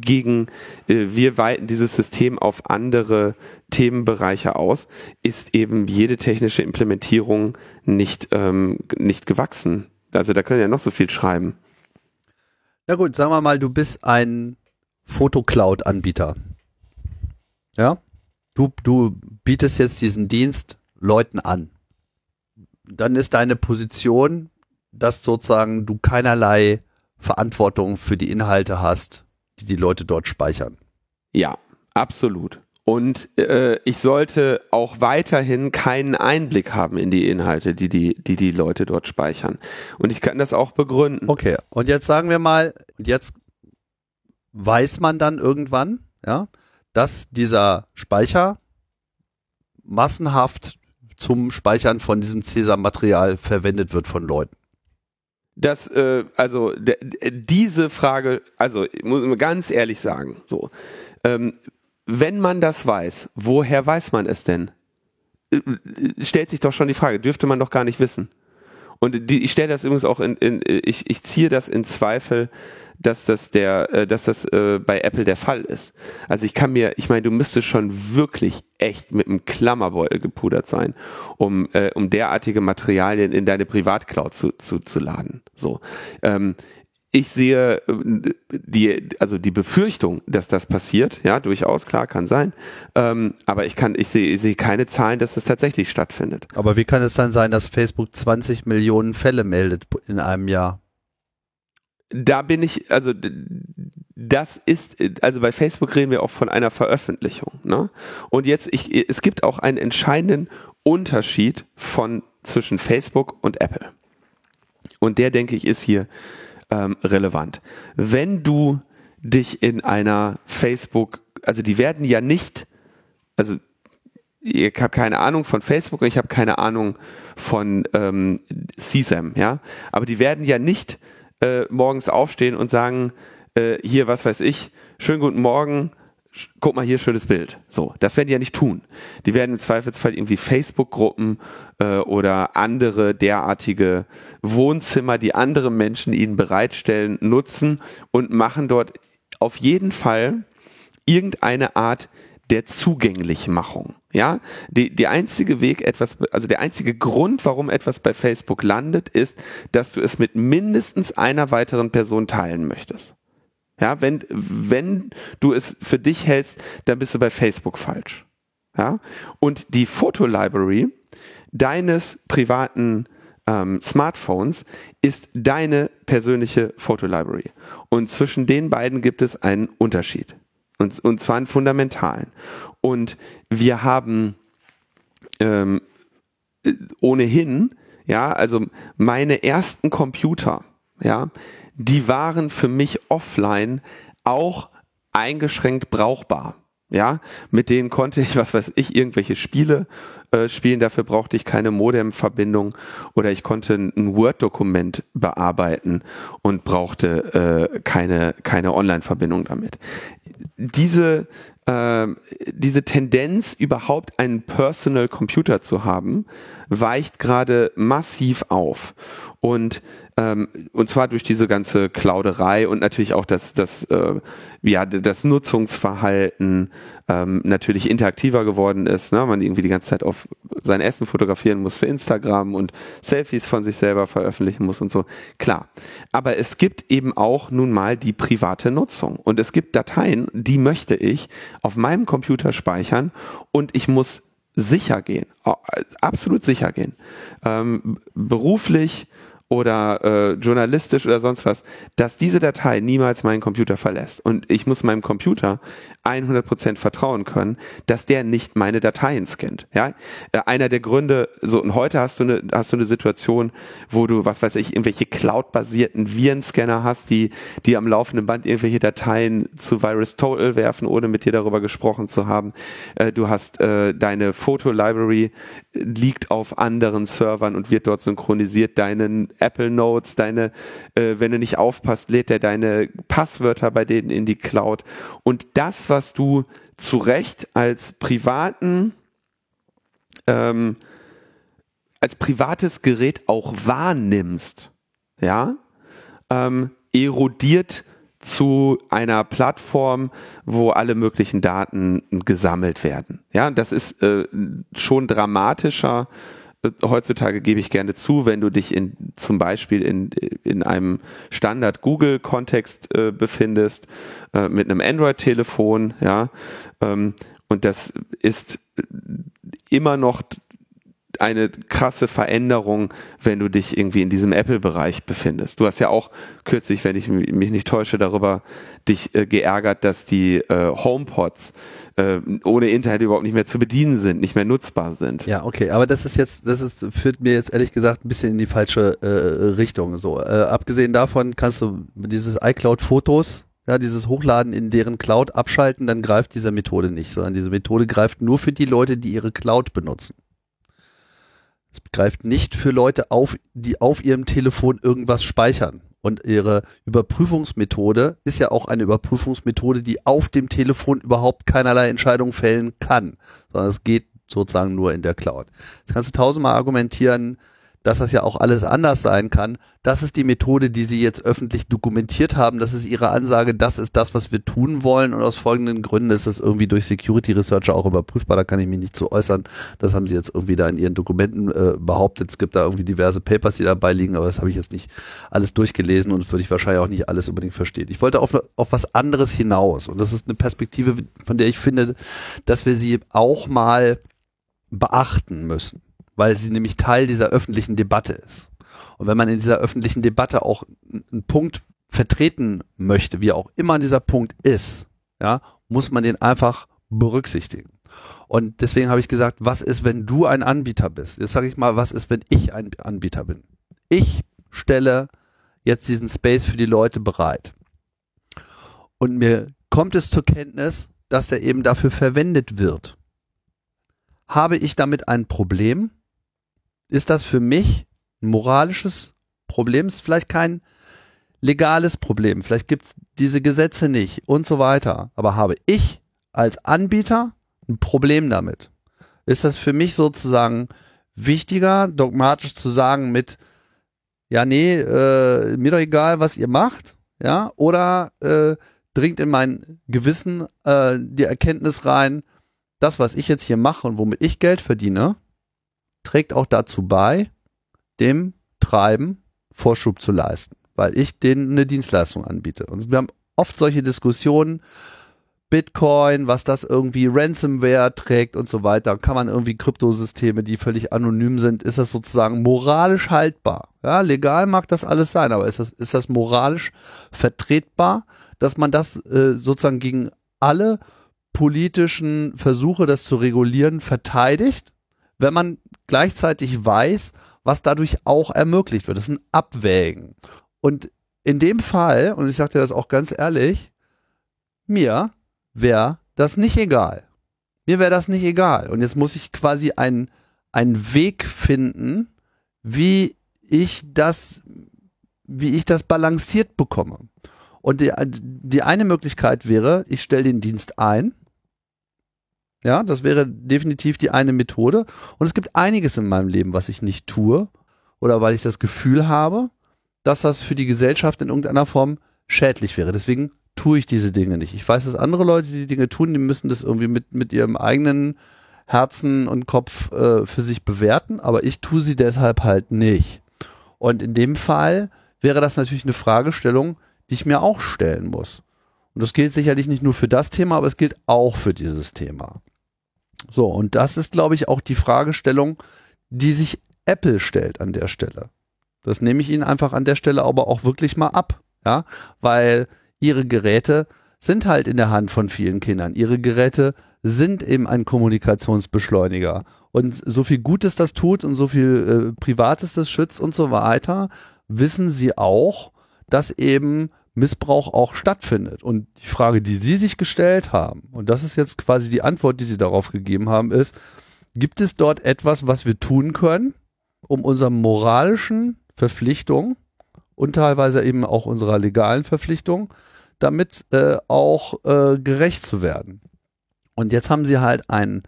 gegen, äh, wir weiten dieses System auf andere Themenbereiche aus, ist eben jede technische Implementierung nicht, ähm, nicht gewachsen. Also da können ja noch so viel schreiben. Na gut, sagen wir mal, du bist ein Fotocloud-Anbieter. Ja? Du, du bietest jetzt diesen Dienst Leuten an. Dann ist deine Position, dass sozusagen du keinerlei Verantwortung für die Inhalte hast, die die Leute dort speichern. Ja, absolut. Und äh, ich sollte auch weiterhin keinen Einblick haben in die Inhalte, die die, die die Leute dort speichern. Und ich kann das auch begründen. Okay, und jetzt sagen wir mal, jetzt weiß man dann irgendwann, ja, dass dieser Speicher massenhaft zum Speichern von diesem Cäsar-Material verwendet wird von Leuten dass äh, also diese Frage, also muss man ganz ehrlich sagen, so ähm, wenn man das weiß, woher weiß man es denn? Äh, stellt sich doch schon die Frage, dürfte man doch gar nicht wissen. Und die, ich stelle das übrigens auch in, in ich, ich ziehe das in Zweifel dass das der, äh, dass das äh, bei Apple der Fall ist. Also ich kann mir, ich meine, du müsstest schon wirklich echt mit einem Klammerbeutel gepudert sein, um, äh, um derartige Materialien in deine Privatcloud zu, zu, zu laden. So. Ähm, ich sehe äh, die, also die Befürchtung, dass das passiert, ja, durchaus, klar, kann sein. Ähm, aber ich kann, ich sehe, ich sehe keine Zahlen, dass das tatsächlich stattfindet. Aber wie kann es dann sein, dass Facebook 20 Millionen Fälle meldet in einem Jahr? Da bin ich, also das ist, also bei Facebook reden wir auch von einer Veröffentlichung. Ne? Und jetzt, ich, es gibt auch einen entscheidenden Unterschied von zwischen Facebook und Apple. Und der, denke ich, ist hier ähm, relevant. Wenn du dich in einer Facebook, also die werden ja nicht, also ich habe keine Ahnung von Facebook und ich habe keine Ahnung von ähm, CSAM, ja, aber die werden ja nicht äh, morgens aufstehen und sagen, äh, hier, was weiß ich, schönen guten Morgen, guck mal hier, schönes Bild. So, das werden die ja nicht tun. Die werden im Zweifelsfall irgendwie Facebook-Gruppen äh, oder andere derartige Wohnzimmer, die andere Menschen ihnen bereitstellen, nutzen und machen dort auf jeden Fall irgendeine Art der Zugänglichmachung. Ja, die, die einzige Weg, etwas, also der einzige Grund, warum etwas bei Facebook landet, ist, dass du es mit mindestens einer weiteren Person teilen möchtest. Ja, wenn, wenn du es für dich hältst, dann bist du bei Facebook falsch. Ja, und die Fotolibrary deines privaten ähm, Smartphones ist deine persönliche Fotolibrary. Und zwischen den beiden gibt es einen Unterschied. Und, und zwar einen fundamentalen. Und wir haben ähm, ohnehin, ja, also meine ersten Computer, ja, die waren für mich offline auch eingeschränkt brauchbar. Ja, mit denen konnte ich, was weiß ich, irgendwelche Spiele äh, spielen. Dafür brauchte ich keine Modem-Verbindung oder ich konnte ein Word-Dokument bearbeiten und brauchte äh, keine, keine Online-Verbindung damit. Diese, äh, diese Tendenz, überhaupt einen Personal Computer zu haben, weicht gerade massiv auf. Und ähm, und zwar durch diese ganze Clouderei und natürlich auch das, das, äh, ja, das Nutzungsverhalten ähm, natürlich interaktiver geworden ist. Ne? Man irgendwie die ganze Zeit auf sein Essen fotografieren muss für Instagram und Selfies von sich selber veröffentlichen muss und so. Klar. Aber es gibt eben auch nun mal die private Nutzung. Und es gibt Dateien, die möchte ich auf meinem Computer speichern und ich muss sicher gehen, absolut sicher gehen. Ähm, beruflich, oder äh, journalistisch oder sonst was, dass diese Datei niemals meinen Computer verlässt. Und ich muss meinem Computer 100% vertrauen können, dass der nicht meine Dateien scannt. Ja? Äh, einer der Gründe, so und heute hast du eine hast du eine Situation, wo du, was weiß ich, irgendwelche Cloud-basierten Virenscanner hast, die die am laufenden Band irgendwelche Dateien zu Virus Total werfen, ohne mit dir darüber gesprochen zu haben. Äh, du hast äh, deine Foto-Library liegt auf anderen Servern und wird dort synchronisiert. Deinen Apple Notes, deine, wenn du nicht aufpasst, lädt er deine Passwörter bei denen in die Cloud. Und das, was du zu Recht als privaten, ähm, als privates Gerät auch wahrnimmst, ja, ähm, erodiert zu einer Plattform, wo alle möglichen Daten gesammelt werden. Ja, das ist äh, schon dramatischer. Heutzutage gebe ich gerne zu, wenn du dich in zum Beispiel in, in einem Standard Google-Kontext äh, befindest, äh, mit einem Android-Telefon, ja, ähm, und das ist immer noch eine krasse Veränderung, wenn du dich irgendwie in diesem Apple-Bereich befindest. Du hast ja auch kürzlich, wenn ich mich nicht täusche, darüber dich äh, geärgert, dass die äh, HomePods äh, ohne Internet überhaupt nicht mehr zu bedienen sind, nicht mehr nutzbar sind. Ja, okay, aber das ist jetzt, das ist, führt mir jetzt ehrlich gesagt ein bisschen in die falsche äh, Richtung. So, äh, abgesehen davon kannst du dieses iCloud-Fotos ja, dieses Hochladen in deren Cloud abschalten, dann greift diese Methode nicht, sondern diese Methode greift nur für die Leute, die ihre Cloud benutzen. Es greift nicht für Leute auf, die auf ihrem Telefon irgendwas speichern. Und ihre Überprüfungsmethode ist ja auch eine Überprüfungsmethode, die auf dem Telefon überhaupt keinerlei Entscheidung fällen kann, sondern es geht sozusagen nur in der Cloud. Das kannst du tausendmal argumentieren, dass das ja auch alles anders sein kann. Das ist die Methode, die Sie jetzt öffentlich dokumentiert haben. Das ist Ihre Ansage. Das ist das, was wir tun wollen. Und aus folgenden Gründen ist es irgendwie durch Security Researcher auch überprüfbar. Da kann ich mich nicht zu äußern. Das haben Sie jetzt irgendwie da in Ihren Dokumenten äh, behauptet. Es gibt da irgendwie diverse Papers, die dabei liegen, aber das habe ich jetzt nicht alles durchgelesen und würde ich wahrscheinlich auch nicht alles unbedingt verstehen. Ich wollte auf, auf was anderes hinaus. Und das ist eine Perspektive, von der ich finde, dass wir sie auch mal beachten müssen weil sie nämlich Teil dieser öffentlichen Debatte ist. Und wenn man in dieser öffentlichen Debatte auch einen Punkt vertreten möchte, wie auch immer dieser Punkt ist, ja, muss man den einfach berücksichtigen. Und deswegen habe ich gesagt, was ist, wenn du ein Anbieter bist? Jetzt sage ich mal, was ist, wenn ich ein Anbieter bin? Ich stelle jetzt diesen Space für die Leute bereit. Und mir kommt es zur Kenntnis, dass der eben dafür verwendet wird. Habe ich damit ein Problem? Ist das für mich ein moralisches Problem, ist vielleicht kein legales Problem, vielleicht gibt es diese Gesetze nicht und so weiter. Aber habe ich als Anbieter ein Problem damit? Ist das für mich sozusagen wichtiger, dogmatisch zu sagen mit, ja, nee, äh, mir doch egal, was ihr macht, ja, oder äh, dringt in mein Gewissen äh, die Erkenntnis rein, das, was ich jetzt hier mache und womit ich Geld verdiene, trägt auch dazu bei, dem Treiben Vorschub zu leisten, weil ich denen eine Dienstleistung anbiete. Und wir haben oft solche Diskussionen, Bitcoin, was das irgendwie Ransomware trägt und so weiter. Kann man irgendwie Kryptosysteme, die völlig anonym sind, ist das sozusagen moralisch haltbar? Ja, legal mag das alles sein, aber ist das, ist das moralisch vertretbar, dass man das äh, sozusagen gegen alle politischen Versuche, das zu regulieren, verteidigt, wenn man gleichzeitig weiß, was dadurch auch ermöglicht wird. Das ist ein Abwägen. Und in dem Fall, und ich sage dir das auch ganz ehrlich, mir wäre das nicht egal. Mir wäre das nicht egal. Und jetzt muss ich quasi einen, einen Weg finden, wie ich das, wie ich das balanciert bekomme. Und die, die eine Möglichkeit wäre, ich stelle den Dienst ein. Ja, das wäre definitiv die eine Methode. Und es gibt einiges in meinem Leben, was ich nicht tue oder weil ich das Gefühl habe, dass das für die Gesellschaft in irgendeiner Form schädlich wäre. Deswegen tue ich diese Dinge nicht. Ich weiß, dass andere Leute, die, Dinge tun, die müssen das irgendwie mit, mit ihrem eigenen Herzen und Kopf äh, für sich bewerten, aber ich tue sie deshalb halt nicht. Und in dem Fall wäre das natürlich eine Fragestellung, die ich mir auch stellen muss. Und das gilt sicherlich nicht nur für das Thema, aber es gilt auch für dieses Thema. So, und das ist, glaube ich, auch die Fragestellung, die sich Apple stellt an der Stelle. Das nehme ich Ihnen einfach an der Stelle aber auch wirklich mal ab, ja, weil Ihre Geräte sind halt in der Hand von vielen Kindern. Ihre Geräte sind eben ein Kommunikationsbeschleuniger. Und so viel Gutes das tut und so viel äh, Privates das schützt und so weiter, wissen Sie auch, dass eben Missbrauch auch stattfindet. Und die Frage, die Sie sich gestellt haben, und das ist jetzt quasi die Antwort, die Sie darauf gegeben haben, ist, gibt es dort etwas, was wir tun können, um unseren moralischen Verpflichtung und teilweise eben auch unserer legalen Verpflichtung, damit äh, auch äh, gerecht zu werden. Und jetzt haben sie halt einen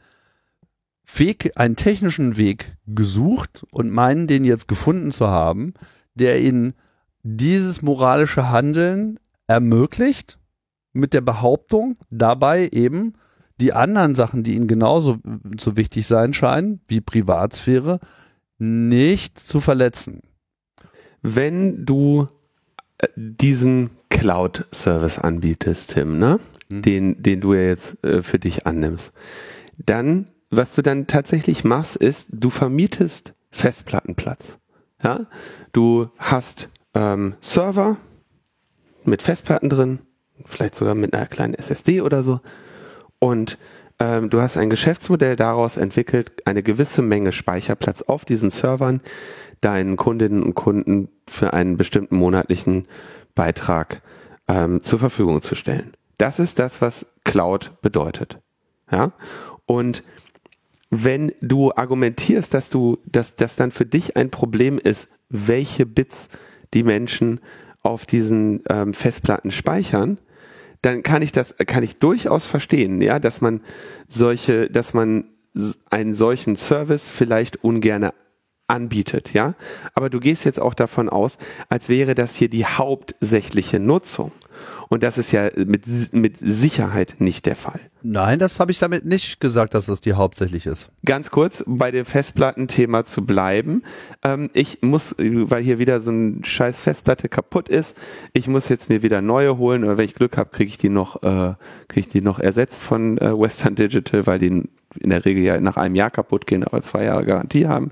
Weg, einen technischen Weg gesucht und meinen, den jetzt gefunden zu haben, der ihnen dieses moralische Handeln ermöglicht, mit der Behauptung, dabei eben die anderen Sachen, die ihnen genauso so wichtig sein scheinen, wie Privatsphäre, nicht zu verletzen wenn du äh, diesen Cloud-Service anbietest, Tim, ne? Mhm. Den, den du ja jetzt äh, für dich annimmst, dann, was du dann tatsächlich machst, ist, du vermietest Festplattenplatz. Ja? Du hast ähm, Server mit Festplatten drin, vielleicht sogar mit einer kleinen SSD oder so. Und ähm, du hast ein Geschäftsmodell daraus entwickelt, eine gewisse Menge Speicherplatz auf diesen Servern deinen Kundinnen und Kunden für einen bestimmten monatlichen Beitrag ähm, zur Verfügung zu stellen. Das ist das, was Cloud bedeutet. Ja? Und wenn du argumentierst, dass du, dass das dann für dich ein Problem ist, welche Bits die Menschen auf diesen ähm, Festplatten speichern, dann kann ich das, kann ich durchaus verstehen, ja, dass man solche, dass man einen solchen Service vielleicht ungerne anbietet, ja. Aber du gehst jetzt auch davon aus, als wäre das hier die hauptsächliche Nutzung. Und das ist ja mit, mit Sicherheit nicht der Fall. Nein, das habe ich damit nicht gesagt, dass das die hauptsächlich ist. Ganz kurz, bei dem Festplattenthema zu bleiben. Ähm, ich muss, weil hier wieder so ein scheiß Festplatte kaputt ist, ich muss jetzt mir wieder neue holen oder wenn ich Glück habe, kriege ich die noch, äh, kriege ich die noch ersetzt von äh, Western Digital, weil die in der Regel ja nach einem Jahr kaputt gehen, aber zwei Jahre Garantie haben.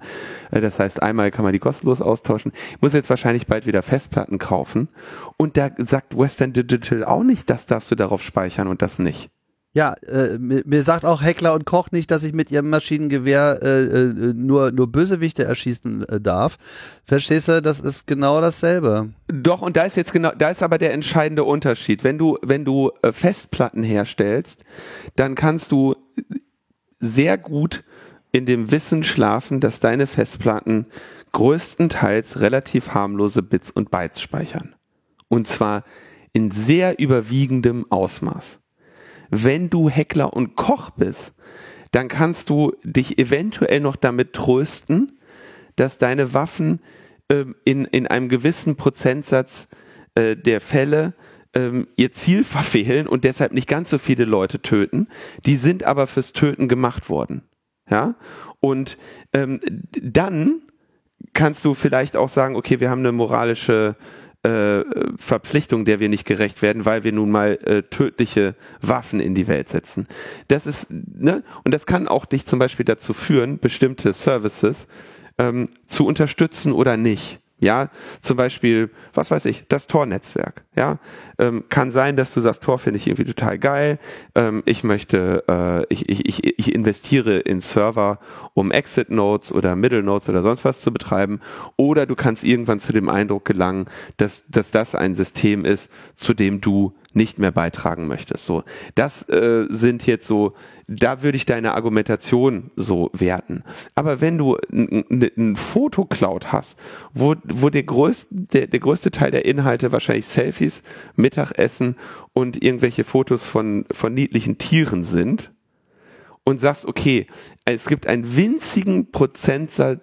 Äh, das heißt, einmal kann man die kostenlos austauschen. Ich muss jetzt wahrscheinlich bald wieder Festplatten kaufen. Und da sagt Western Digital auch nicht, das darfst du darauf speichern und das nicht. Ja, äh, mir, mir sagt auch Heckler und Koch nicht, dass ich mit ihrem Maschinengewehr äh, äh, nur nur Bösewichte erschießen äh, darf. Verstehst du? Das ist genau dasselbe. Doch und da ist jetzt genau, da ist aber der entscheidende Unterschied. Wenn du wenn du äh, Festplatten herstellst, dann kannst du sehr gut in dem Wissen schlafen, dass deine Festplatten größtenteils relativ harmlose Bits und Bytes speichern. Und zwar in sehr überwiegendem Ausmaß. Wenn du Heckler und Koch bist, dann kannst du dich eventuell noch damit trösten, dass deine Waffen äh, in, in einem gewissen Prozentsatz äh, der Fälle ähm, ihr Ziel verfehlen und deshalb nicht ganz so viele Leute töten. Die sind aber fürs Töten gemacht worden. Ja, und ähm, dann kannst du vielleicht auch sagen, okay, wir haben eine moralische äh, Verpflichtung, der wir nicht gerecht werden, weil wir nun mal äh, tödliche Waffen in die Welt setzen. Das ist, ne, und das kann auch dich zum Beispiel dazu führen, bestimmte Services ähm, zu unterstützen oder nicht. Ja, zum Beispiel, was weiß ich, das Tor-Netzwerk. Ja, ähm, kann sein, dass du sagst, Tor finde ich irgendwie total geil. Ähm, ich möchte, äh, ich, ich, ich, investiere in Server, um Exit Nodes oder Middle Nodes oder sonst was zu betreiben. Oder du kannst irgendwann zu dem Eindruck gelangen, dass, dass das ein System ist, zu dem du nicht mehr beitragen möchtest. So, das äh, sind jetzt so, da würde ich deine Argumentation so werten. Aber wenn du ein Fotocloud hast, wo, wo der, größte, der, der größte Teil der Inhalte wahrscheinlich Selfies, Mittagessen und irgendwelche Fotos von, von niedlichen Tieren sind, und sagst, okay, es gibt einen winzigen Prozentsatz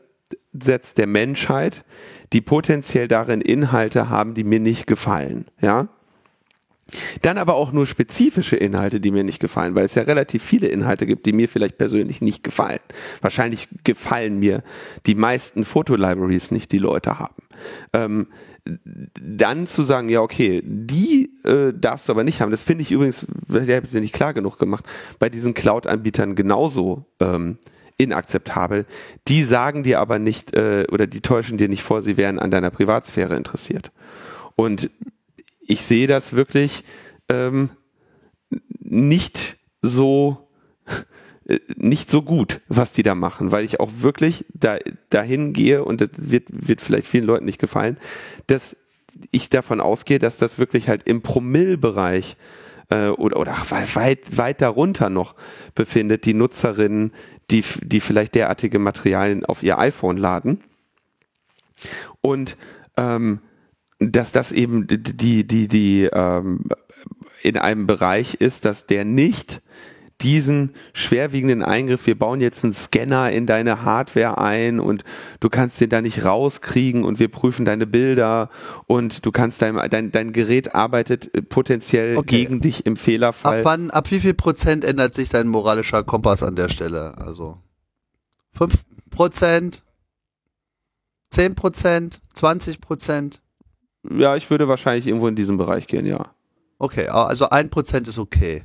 der Menschheit, die potenziell darin Inhalte haben, die mir nicht gefallen, ja, dann aber auch nur spezifische Inhalte, die mir nicht gefallen, weil es ja relativ viele Inhalte gibt, die mir vielleicht persönlich nicht gefallen. Wahrscheinlich gefallen mir die meisten Fotolibraries nicht, die Leute haben. Ähm, dann zu sagen, ja, okay, die äh, darfst du aber nicht haben. Das finde ich übrigens, der habe ich nicht klar genug gemacht, bei diesen Cloud-Anbietern genauso ähm, inakzeptabel. Die sagen dir aber nicht äh, oder die täuschen dir nicht vor, sie wären an deiner Privatsphäre interessiert. Und ich sehe das wirklich ähm, nicht so äh, nicht so gut, was die da machen, weil ich auch wirklich da, dahin gehe und das wird, wird vielleicht vielen Leuten nicht gefallen, dass ich davon ausgehe, dass das wirklich halt im Promillbereich äh, oder, oder ach, weit, weit darunter noch befindet, die Nutzerinnen, die, die vielleicht derartige Materialien auf ihr iPhone laden. Und ähm, dass das eben die, die, die ähm, in einem Bereich ist, dass der nicht diesen schwerwiegenden Eingriff, wir bauen jetzt einen Scanner in deine Hardware ein und du kannst den da nicht rauskriegen und wir prüfen deine Bilder und du kannst dein, dein, dein Gerät arbeitet potenziell okay. gegen dich im Fehlerfall. Ab wann, ab wie viel Prozent ändert sich dein moralischer Kompass an der Stelle? Also fünf Prozent, zehn Prozent, zwanzig Prozent? Ja, ich würde wahrscheinlich irgendwo in diesem Bereich gehen, ja. Okay, also ein Prozent ist okay.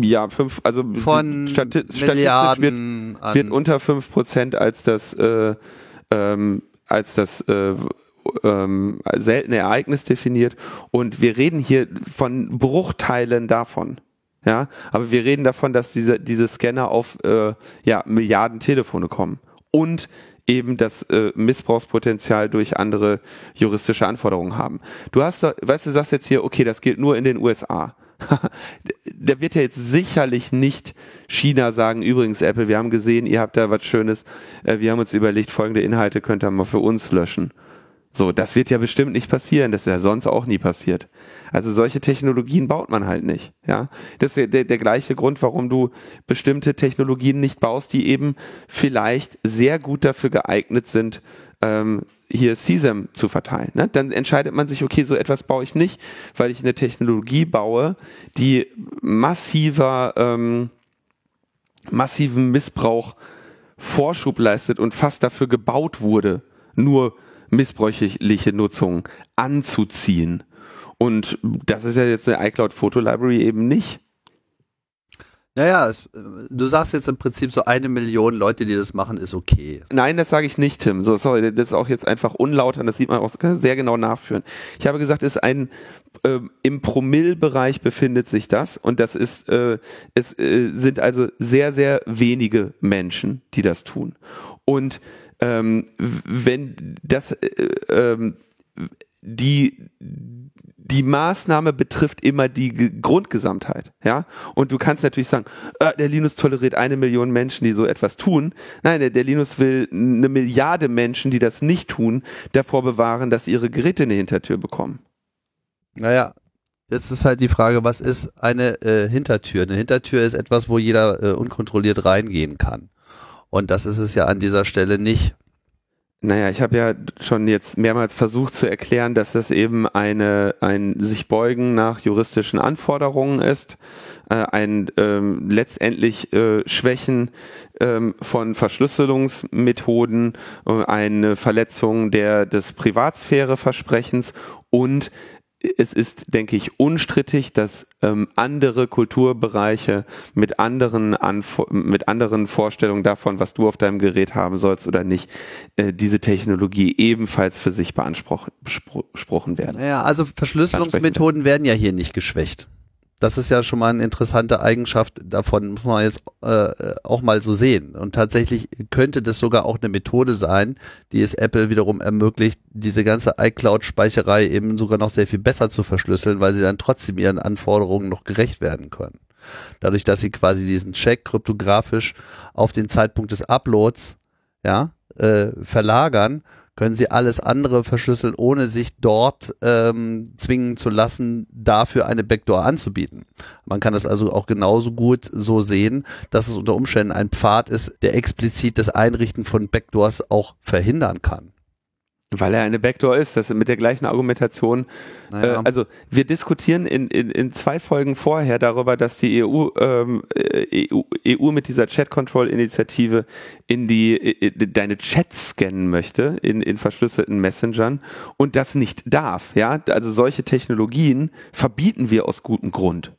Ja, fünf, also von Stati statistisch wird, wird unter fünf Prozent als das äh, ähm, als das äh, ähm, seltene Ereignis definiert und wir reden hier von Bruchteilen davon. Ja, aber wir reden davon, dass diese, diese Scanner auf äh, ja, Milliarden Telefone kommen. Und eben das äh, Missbrauchspotenzial durch andere juristische Anforderungen haben. Du hast, weißt du, sagst jetzt hier, okay, das gilt nur in den USA. da wird ja jetzt sicherlich nicht China sagen, übrigens Apple, wir haben gesehen, ihr habt da was Schönes, äh, wir haben uns überlegt, folgende Inhalte könnt ihr mal für uns löschen. So, das wird ja bestimmt nicht passieren, das ist ja sonst auch nie passiert. Also solche Technologien baut man halt nicht. Ja, das ist der, der gleiche Grund, warum du bestimmte Technologien nicht baust, die eben vielleicht sehr gut dafür geeignet sind, ähm, hier CSAM zu verteilen. Ne? Dann entscheidet man sich, okay, so etwas baue ich nicht, weil ich eine Technologie baue, die massiver, ähm, massiven Missbrauch Vorschub leistet und fast dafür gebaut wurde, nur missbräuchliche Nutzung anzuziehen. Und das ist ja jetzt eine iCloud Photo Library eben nicht. Naja, es, du sagst jetzt im Prinzip so eine Million Leute, die das machen, ist okay. Nein, das sage ich nicht, Tim. So, sorry, das ist auch jetzt einfach unlauter, das sieht man auch sehr genau nachführen. Ich habe gesagt, es ist ein äh, im Promillbereich befindet sich das und das ist äh, es äh, sind also sehr sehr wenige Menschen, die das tun. Und ähm, wenn das äh, äh, die die Maßnahme betrifft immer die Grundgesamtheit, ja. Und du kannst natürlich sagen, äh, der Linus toleriert eine Million Menschen, die so etwas tun. Nein, der, der Linus will eine Milliarde Menschen, die das nicht tun, davor bewahren, dass ihre Geräte eine Hintertür bekommen. Naja, Jetzt ist halt die Frage, was ist eine äh, Hintertür? Eine Hintertür ist etwas, wo jeder äh, unkontrolliert reingehen kann. Und das ist es ja an dieser Stelle nicht. Naja, ich habe ja schon jetzt mehrmals versucht zu erklären, dass das eben eine ein sich beugen nach juristischen Anforderungen ist, äh, ein ähm, letztendlich äh, Schwächen ähm, von Verschlüsselungsmethoden, äh, eine Verletzung der des Privatsphäreversprechens und es ist, denke ich, unstrittig, dass ähm, andere Kulturbereiche mit anderen, Anf mit anderen Vorstellungen davon, was du auf deinem Gerät haben sollst oder nicht, äh, diese Technologie ebenfalls für sich beanspruchen werden. Ja, also Verschlüsselungsmethoden werden ja hier nicht geschwächt. Das ist ja schon mal eine interessante Eigenschaft davon, muss man jetzt äh, auch mal so sehen. Und tatsächlich könnte das sogar auch eine Methode sein, die es Apple wiederum ermöglicht, diese ganze iCloud-Speicherei eben sogar noch sehr viel besser zu verschlüsseln, weil sie dann trotzdem ihren Anforderungen noch gerecht werden können. Dadurch, dass sie quasi diesen Check kryptografisch auf den Zeitpunkt des Uploads ja, äh, verlagern können sie alles andere verschlüsseln, ohne sich dort ähm, zwingen zu lassen, dafür eine Backdoor anzubieten. Man kann das also auch genauso gut so sehen, dass es unter Umständen ein Pfad ist, der explizit das Einrichten von Backdoors auch verhindern kann. Weil er eine Backdoor ist, das mit der gleichen Argumentation. Naja. Äh, also wir diskutieren in, in, in zwei Folgen vorher darüber, dass die EU, ähm, EU, EU mit dieser Chat-Control-Initiative in die in deine Chats scannen möchte in, in verschlüsselten Messengern und das nicht darf. Ja, also solche Technologien verbieten wir aus gutem Grund.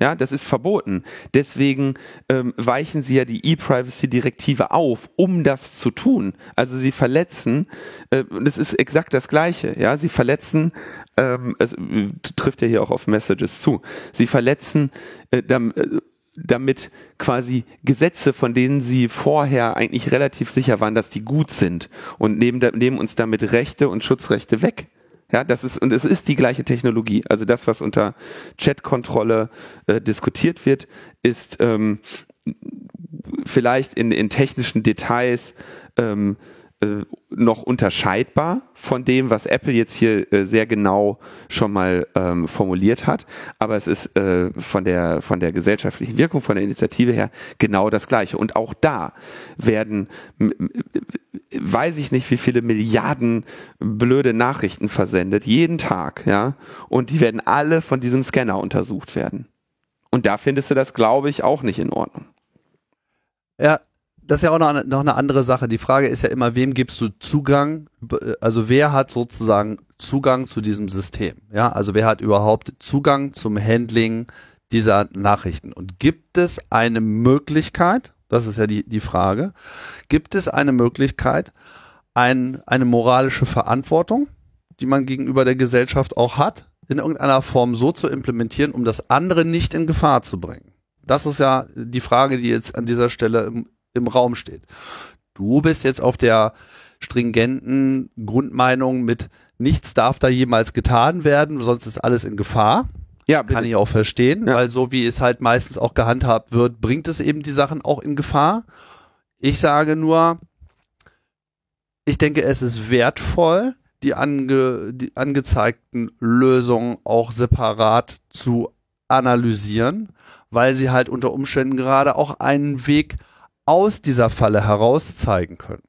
Ja, das ist verboten. Deswegen ähm, weichen sie ja die E-Privacy-Direktive auf, um das zu tun. Also sie verletzen, äh, das ist exakt das Gleiche. Ja, sie verletzen, ähm, es trifft ja hier auch auf Messages zu. Sie verletzen äh, dam, äh, damit quasi Gesetze, von denen sie vorher eigentlich relativ sicher waren, dass die gut sind und nehmen, nehmen uns damit Rechte und Schutzrechte weg. Ja, das ist, und es ist die gleiche Technologie. Also das, was unter Chat-Kontrolle äh, diskutiert wird, ist ähm, vielleicht in, in technischen Details ähm, äh, noch unterscheidbar von dem, was Apple jetzt hier äh, sehr genau schon mal ähm, formuliert hat. Aber es ist äh, von der von der gesellschaftlichen Wirkung, von der Initiative her genau das Gleiche. Und auch da werden, weiß ich nicht, wie viele Milliarden blöde Nachrichten versendet jeden Tag, ja. Und die werden alle von diesem Scanner untersucht werden. Und da findest du das, glaube ich, auch nicht in Ordnung. Ja, das ist ja auch noch, noch eine andere Sache. Die Frage ist ja immer, wem gibst du Zugang? Also wer hat sozusagen Zugang zu diesem System? Ja, also wer hat überhaupt Zugang zum Handling dieser Nachrichten? Und gibt es eine Möglichkeit, das ist ja die, die Frage, gibt es eine Möglichkeit, ein, eine moralische Verantwortung, die man gegenüber der Gesellschaft auch hat, in irgendeiner Form so zu implementieren, um das andere nicht in Gefahr zu bringen? Das ist ja die Frage, die jetzt an dieser Stelle im Raum steht. Du bist jetzt auf der stringenten Grundmeinung mit nichts darf da jemals getan werden, sonst ist alles in Gefahr. Ja, kann ich auch verstehen, ja. weil so wie es halt meistens auch gehandhabt wird, bringt es eben die Sachen auch in Gefahr. Ich sage nur, ich denke, es ist wertvoll, die, ange, die angezeigten Lösungen auch separat zu analysieren, weil sie halt unter Umständen gerade auch einen Weg aus dieser Falle heraus zeigen können.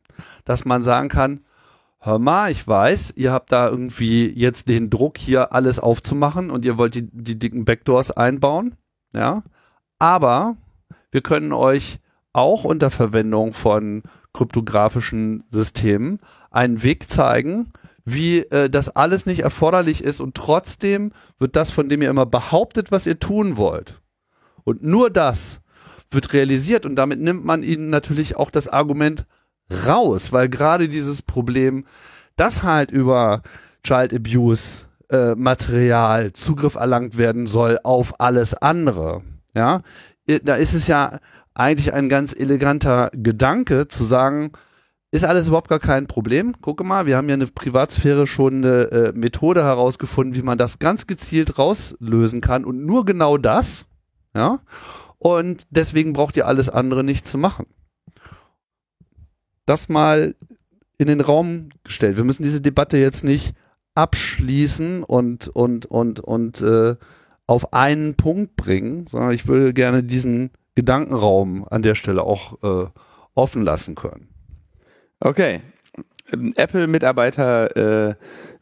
Dass man sagen kann, hör mal, ich weiß, ihr habt da irgendwie jetzt den Druck, hier alles aufzumachen und ihr wollt die, die dicken Backdoors einbauen, ja, aber wir können euch auch unter Verwendung von kryptografischen Systemen einen Weg zeigen, wie äh, das alles nicht erforderlich ist und trotzdem wird das, von dem ihr immer behauptet, was ihr tun wollt. Und nur das wird realisiert und damit nimmt man ihnen natürlich auch das Argument raus, weil gerade dieses Problem, dass halt über Child Abuse äh, Material Zugriff erlangt werden soll auf alles andere, ja, da ist es ja eigentlich ein ganz eleganter Gedanke zu sagen, ist alles überhaupt gar kein Problem. Gucke mal, wir haben ja eine Privatsphäre schon eine äh, Methode herausgefunden, wie man das ganz gezielt rauslösen kann und nur genau das, ja. Und deswegen braucht ihr alles andere nicht zu machen. Das mal in den Raum gestellt. Wir müssen diese Debatte jetzt nicht abschließen und, und, und, und äh, auf einen Punkt bringen, sondern ich würde gerne diesen Gedankenraum an der Stelle auch äh, offen lassen können. Okay. Apple-Mitarbeiter äh,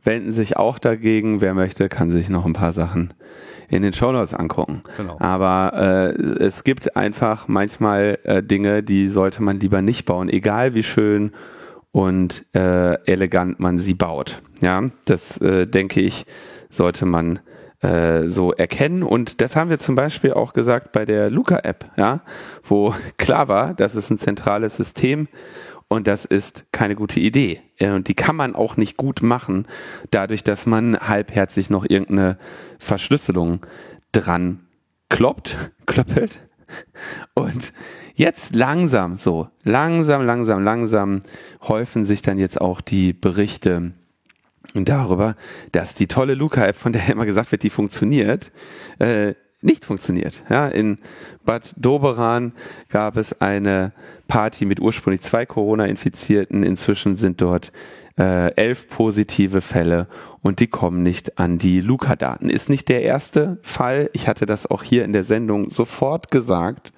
wenden sich auch dagegen. Wer möchte, kann sich noch ein paar Sachen in den Shownotes angucken. Genau. Aber äh, es gibt einfach manchmal äh, Dinge, die sollte man lieber nicht bauen, egal wie schön und äh, elegant man sie baut. Ja, das äh, denke ich, sollte man äh, so erkennen. Und das haben wir zum Beispiel auch gesagt bei der Luca-App, ja, wo klar war, das ist ein zentrales System und das ist keine gute Idee. Äh, und die kann man auch nicht gut machen, dadurch, dass man halbherzig noch irgendeine Verschlüsselung dran kloppt, klöppelt. Und jetzt langsam so, langsam, langsam, langsam häufen sich dann jetzt auch die Berichte darüber, dass die tolle Luca-App, von der immer gesagt wird, die funktioniert, äh, nicht funktioniert. Ja, in Bad Doberan gab es eine Party mit ursprünglich zwei Corona-Infizierten. Inzwischen sind dort äh, elf positive Fälle und die kommen nicht an die Luca-Daten. Ist nicht der erste Fall. Ich hatte das auch hier in der Sendung sofort gesagt,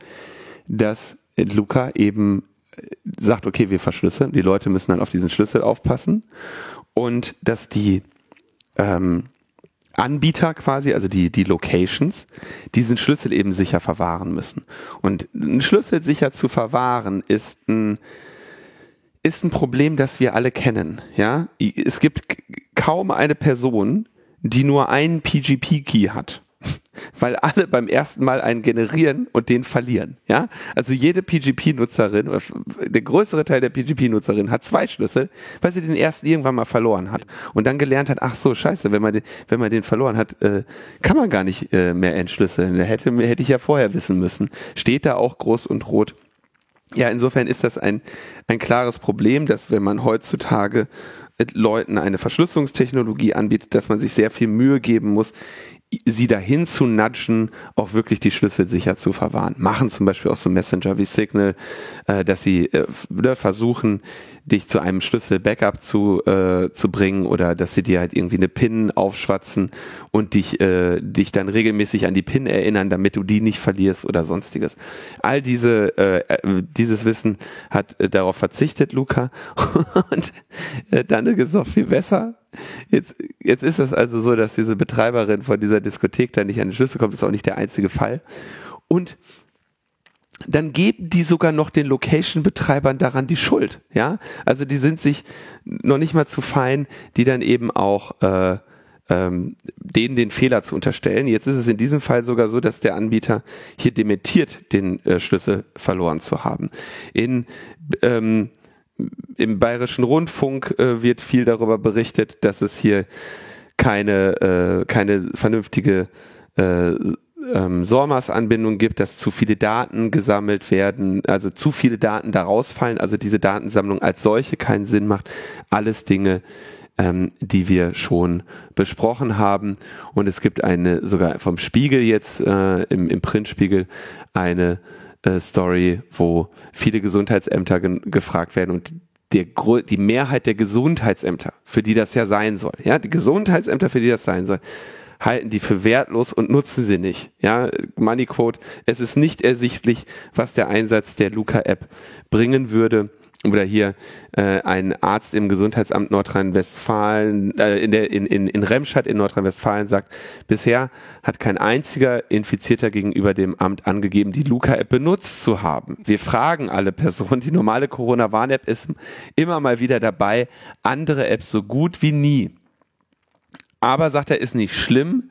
dass Luca eben äh, sagt, okay, wir verschlüsseln. Die Leute müssen dann auf diesen Schlüssel aufpassen und dass die ähm, Anbieter quasi, also die, die Locations, diesen Schlüssel eben sicher verwahren müssen. Und einen Schlüssel sicher zu verwahren ist ein, ist ein Problem, das wir alle kennen. Ja, es gibt kaum eine Person, die nur einen PGP-Key hat weil alle beim ersten Mal einen generieren und den verlieren. Ja, also jede PGP-Nutzerin, der größere Teil der PGP-Nutzerin hat zwei Schlüssel, weil sie den ersten irgendwann mal verloren hat und dann gelernt hat, ach so, scheiße, wenn man den, wenn man den verloren hat, äh, kann man gar nicht äh, mehr entschlüsseln. Hätte, hätte ich ja vorher wissen müssen. Steht da auch groß und rot. Ja, insofern ist das ein, ein klares Problem, dass wenn man heutzutage Leuten eine Verschlüsselungstechnologie anbietet, dass man sich sehr viel Mühe geben muss, sie dahin zu nudgen, auch wirklich die Schlüssel sicher zu verwahren. Machen zum Beispiel auch so Messenger wie Signal, äh, dass sie äh, ne, versuchen, dich zu einem Schlüssel-Backup zu, äh, zu bringen oder dass sie dir halt irgendwie eine PIN aufschwatzen und dich, äh, dich dann regelmäßig an die PIN erinnern, damit du die nicht verlierst oder sonstiges. All diese, äh, äh dieses Wissen hat äh, darauf verzichtet, Luca. und äh, dann ist es noch viel besser Jetzt, jetzt ist es also so, dass diese Betreiberin von dieser Diskothek da nicht an den Schlüssel kommt, das ist auch nicht der einzige Fall. Und dann geben die sogar noch den Location-Betreibern daran die Schuld. Ja, also die sind sich noch nicht mal zu fein, die dann eben auch äh, ähm, denen den Fehler zu unterstellen. Jetzt ist es in diesem Fall sogar so, dass der Anbieter hier dementiert, den äh, Schlüssel verloren zu haben. In ähm, im Bayerischen Rundfunk äh, wird viel darüber berichtet, dass es hier keine, äh, keine vernünftige äh, ähm, SORMAS-Anbindung gibt, dass zu viele Daten gesammelt werden, also zu viele Daten da rausfallen, also diese Datensammlung als solche keinen Sinn macht. Alles Dinge, ähm, die wir schon besprochen haben. Und es gibt eine, sogar vom Spiegel jetzt, äh, im, im Printspiegel, eine äh, Story, wo viele Gesundheitsämter gefragt werden und der, die Mehrheit der Gesundheitsämter, für die das ja sein soll, ja, die Gesundheitsämter, für die das sein soll, halten die für wertlos und nutzen sie nicht. Ja, Moneyquote, es ist nicht ersichtlich, was der Einsatz der Luca-App bringen würde oder hier äh, ein Arzt im Gesundheitsamt Nordrhein-Westfalen, äh, in, der, in, in, in Remscheid in Nordrhein-Westfalen sagt, bisher hat kein einziger Infizierter gegenüber dem Amt angegeben, die Luca-App benutzt zu haben. Wir fragen alle Personen, die normale Corona-Warn-App ist immer mal wieder dabei, andere Apps so gut wie nie. Aber sagt er, ist nicht schlimm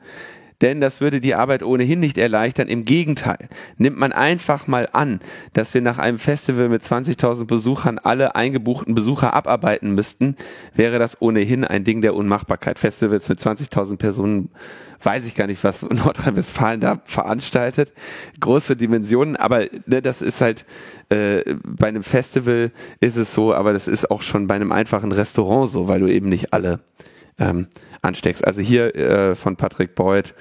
denn das würde die Arbeit ohnehin nicht erleichtern. Im Gegenteil, nimmt man einfach mal an, dass wir nach einem Festival mit 20.000 Besuchern alle eingebuchten Besucher abarbeiten müssten, wäre das ohnehin ein Ding der Unmachbarkeit. Festivals mit 20.000 Personen, weiß ich gar nicht, was Nordrhein-Westfalen da veranstaltet. Große Dimensionen, aber ne, das ist halt, äh, bei einem Festival ist es so, aber das ist auch schon bei einem einfachen Restaurant so, weil du eben nicht alle ähm, ansteckst. Also hier äh, von Patrick Beuth,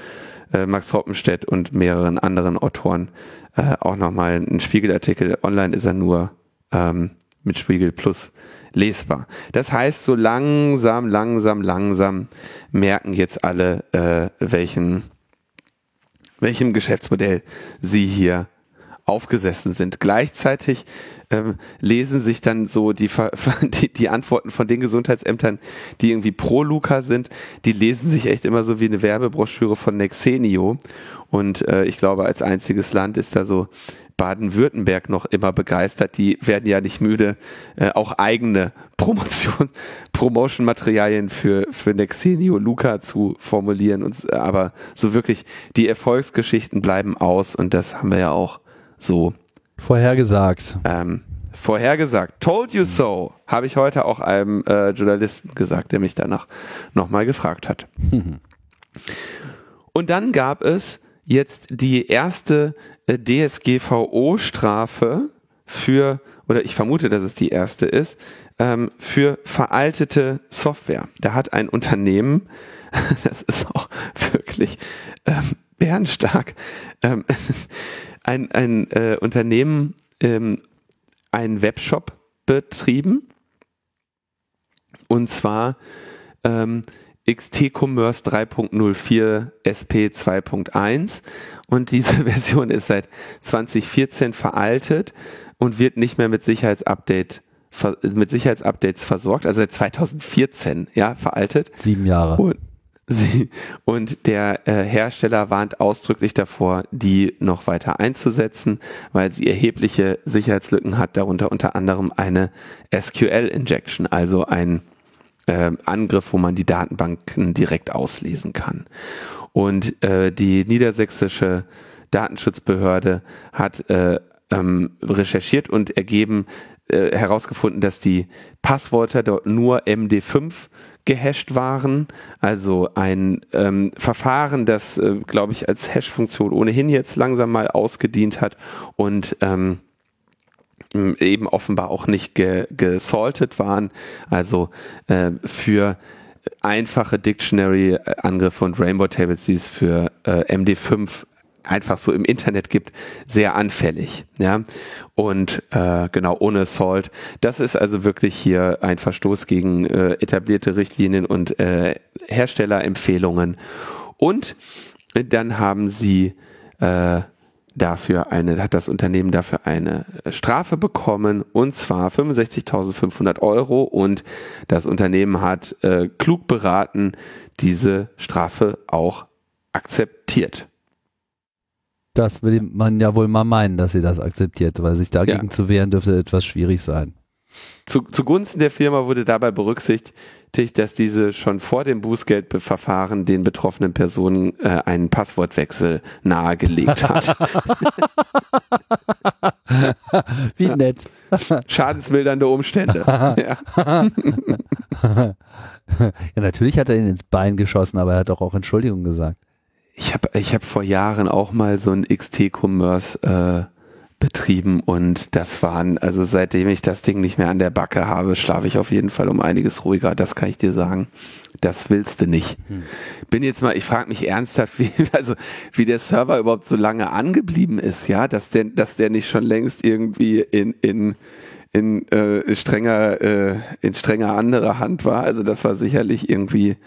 äh, Max Hoppenstedt und mehreren anderen Autoren äh, auch nochmal ein Spiegelartikel. Online ist er nur ähm, mit Spiegel Plus lesbar. Das heißt, so langsam, langsam, langsam merken jetzt alle, äh, welchen, welchem Geschäftsmodell sie hier aufgesessen sind. Gleichzeitig ähm, lesen sich dann so die, die, die Antworten von den Gesundheitsämtern, die irgendwie pro Luca sind, die lesen sich echt immer so wie eine Werbebroschüre von Nexenio. Und äh, ich glaube, als einziges Land ist da so Baden-Württemberg noch immer begeistert. Die werden ja nicht müde, äh, auch eigene Promotion, Promotion-Materialien für, für Nexenio Luca zu formulieren. Und, aber so wirklich, die Erfolgsgeschichten bleiben aus und das haben wir ja auch so vorhergesagt. Ähm, vorhergesagt. Told you so, habe ich heute auch einem äh, Journalisten gesagt, der mich danach nochmal gefragt hat. Und dann gab es jetzt die erste äh, DSGVO-Strafe für, oder ich vermute, dass es die erste ist, ähm, für veraltete Software. Da hat ein Unternehmen, das ist auch wirklich ähm, bärenstark, ähm, ein, ein äh, Unternehmen ähm, einen Webshop betrieben und zwar ähm, XT Commerce 3.04 SP 2.1 und diese Version ist seit 2014 veraltet und wird nicht mehr mit Sicherheitsupdate mit Sicherheitsupdates versorgt, also seit 2014, ja, veraltet. Sieben Jahre. Und, sie, und der äh, Hersteller warnt ausdrücklich davor, die noch weiter einzusetzen, weil sie erhebliche Sicherheitslücken hat, darunter unter anderem eine SQL-Injection, also ein äh, Angriff, wo man die Datenbanken direkt auslesen kann. Und äh, die niedersächsische Datenschutzbehörde hat äh, ähm, recherchiert und ergeben, äh, herausgefunden, dass die Passwörter dort nur MD5 gehasht waren, also ein ähm, Verfahren, das, äh, glaube ich, als Hash-Funktion ohnehin jetzt langsam mal ausgedient hat und ähm, eben offenbar auch nicht ge gesaltet waren. Also äh, für einfache Dictionary-Angriffe und Rainbow Tables, die es für äh, MD5 einfach so im Internet gibt, sehr anfällig. Ja, und äh, genau ohne Salt. Das ist also wirklich hier ein Verstoß gegen äh, etablierte Richtlinien und äh, Herstellerempfehlungen. Und dann haben sie äh, dafür eine, hat das Unternehmen dafür eine Strafe bekommen und zwar 65.500 Euro und das Unternehmen hat äh, klug beraten, diese Strafe auch akzeptiert. Das will man ja wohl mal meinen, dass sie das akzeptiert, weil sich dagegen ja. zu wehren dürfte etwas schwierig sein. Zu, zugunsten der Firma wurde dabei berücksichtigt, dass diese schon vor dem Bußgeldverfahren den betroffenen Personen äh, einen Passwortwechsel nahegelegt hat. Wie nett. Schadensmildernde Umstände. ja. ja, natürlich hat er ihn ins Bein geschossen, aber er hat doch auch Entschuldigung gesagt. Ich habe ich hab vor Jahren auch mal so ein XT-Commerce äh, betrieben und das waren, also seitdem ich das Ding nicht mehr an der Backe habe, schlafe ich auf jeden Fall um einiges ruhiger, das kann ich dir sagen. Das willst du nicht. Hm. Bin jetzt mal, ich frage mich ernsthaft, wie, also wie der Server überhaupt so lange angeblieben ist, ja, dass der, dass der nicht schon längst irgendwie in, in, in äh, strenger, äh, in strenger anderer Hand war. Also das war sicherlich irgendwie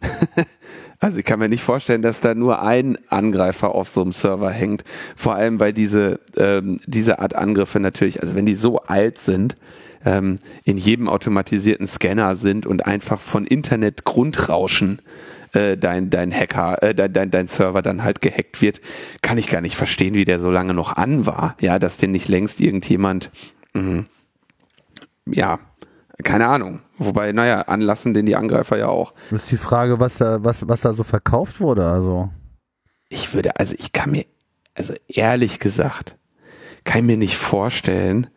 Also ich kann mir nicht vorstellen, dass da nur ein Angreifer auf so einem Server hängt. Vor allem, weil diese, ähm, diese Art Angriffe natürlich, also wenn die so alt sind, ähm, in jedem automatisierten Scanner sind und einfach von Internet-Grundrauschen äh, dein, dein Hacker, äh, dein, dein, dein Server dann halt gehackt wird, kann ich gar nicht verstehen, wie der so lange noch an war. Ja, dass den nicht längst irgendjemand, mh, ja, keine Ahnung. Wobei, naja, anlassen den die Angreifer ja auch. Das ist die Frage, was da, was, was da so verkauft wurde, also. Ich würde, also ich kann mir, also ehrlich gesagt, kann ich mir nicht vorstellen,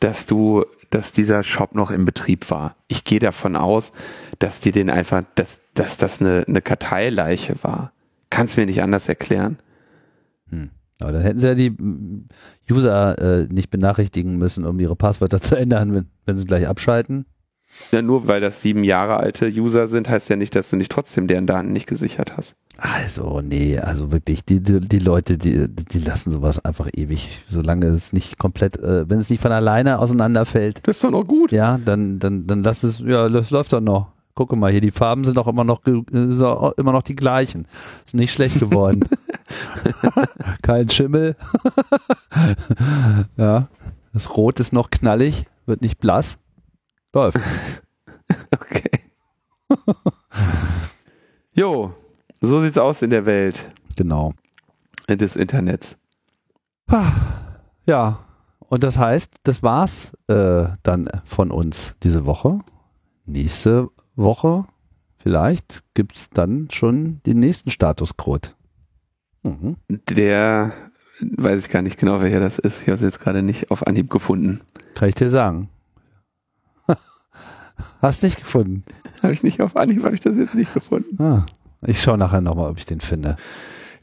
dass du, dass dieser Shop noch im Betrieb war. Ich gehe davon aus, dass die den einfach, dass, dass das eine, eine Karteileiche war. Kannst mir nicht anders erklären. Aber dann hätten sie ja die User äh, nicht benachrichtigen müssen, um ihre Passwörter zu ändern, wenn, wenn sie gleich abschalten. Ja, nur weil das sieben Jahre alte User sind, heißt ja nicht, dass du nicht trotzdem deren Daten nicht gesichert hast. Also, nee, also wirklich, die, die, die Leute, die, die lassen sowas einfach ewig, solange es nicht komplett, äh, wenn es nicht von alleine auseinanderfällt. Das ist doch noch gut. Ja, dann, dann, dann lass es, ja, das läuft doch noch. Gucke mal, hier die Farben sind auch immer noch immer noch die gleichen. Ist nicht schlecht geworden. Kein Schimmel. ja. Das Rot ist noch knallig, wird nicht blass. Läuft. Okay. jo, so sieht's aus in der Welt Genau. des Internets. Ja, und das heißt, das war's äh, dann von uns diese Woche. Nächste Woche vielleicht gibt's dann schon den nächsten Statuscode. Mhm. Der weiß ich gar nicht genau, welcher das ist. Ich habe es jetzt gerade nicht auf Anhieb gefunden. Kann ich dir sagen. Hast nicht gefunden. Habe ich nicht auf Anhieb, habe ich das jetzt nicht gefunden. Ah, ich schaue nachher nochmal, ob ich den finde.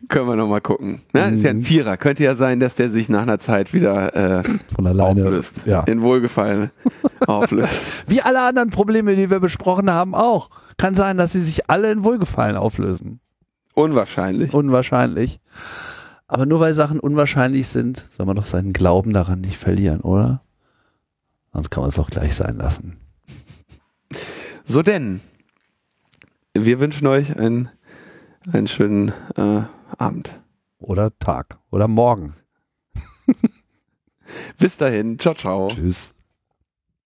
Können wir nochmal gucken. Na, ist ja ein Vierer. Könnte ja sein, dass der sich nach einer Zeit wieder äh, Von alleine. auflöst. Ja. In Wohlgefallen auflöst. Wie alle anderen Probleme, die wir besprochen haben, auch. Kann sein, dass sie sich alle in Wohlgefallen auflösen. Unwahrscheinlich. Unwahrscheinlich. Aber nur weil Sachen unwahrscheinlich sind, soll man doch seinen Glauben daran nicht verlieren, oder? Sonst kann man es auch gleich sein lassen. So denn, wir wünschen euch einen, einen schönen äh, Abend. Oder Tag. Oder morgen. Bis dahin. Ciao, ciao. Tschüss.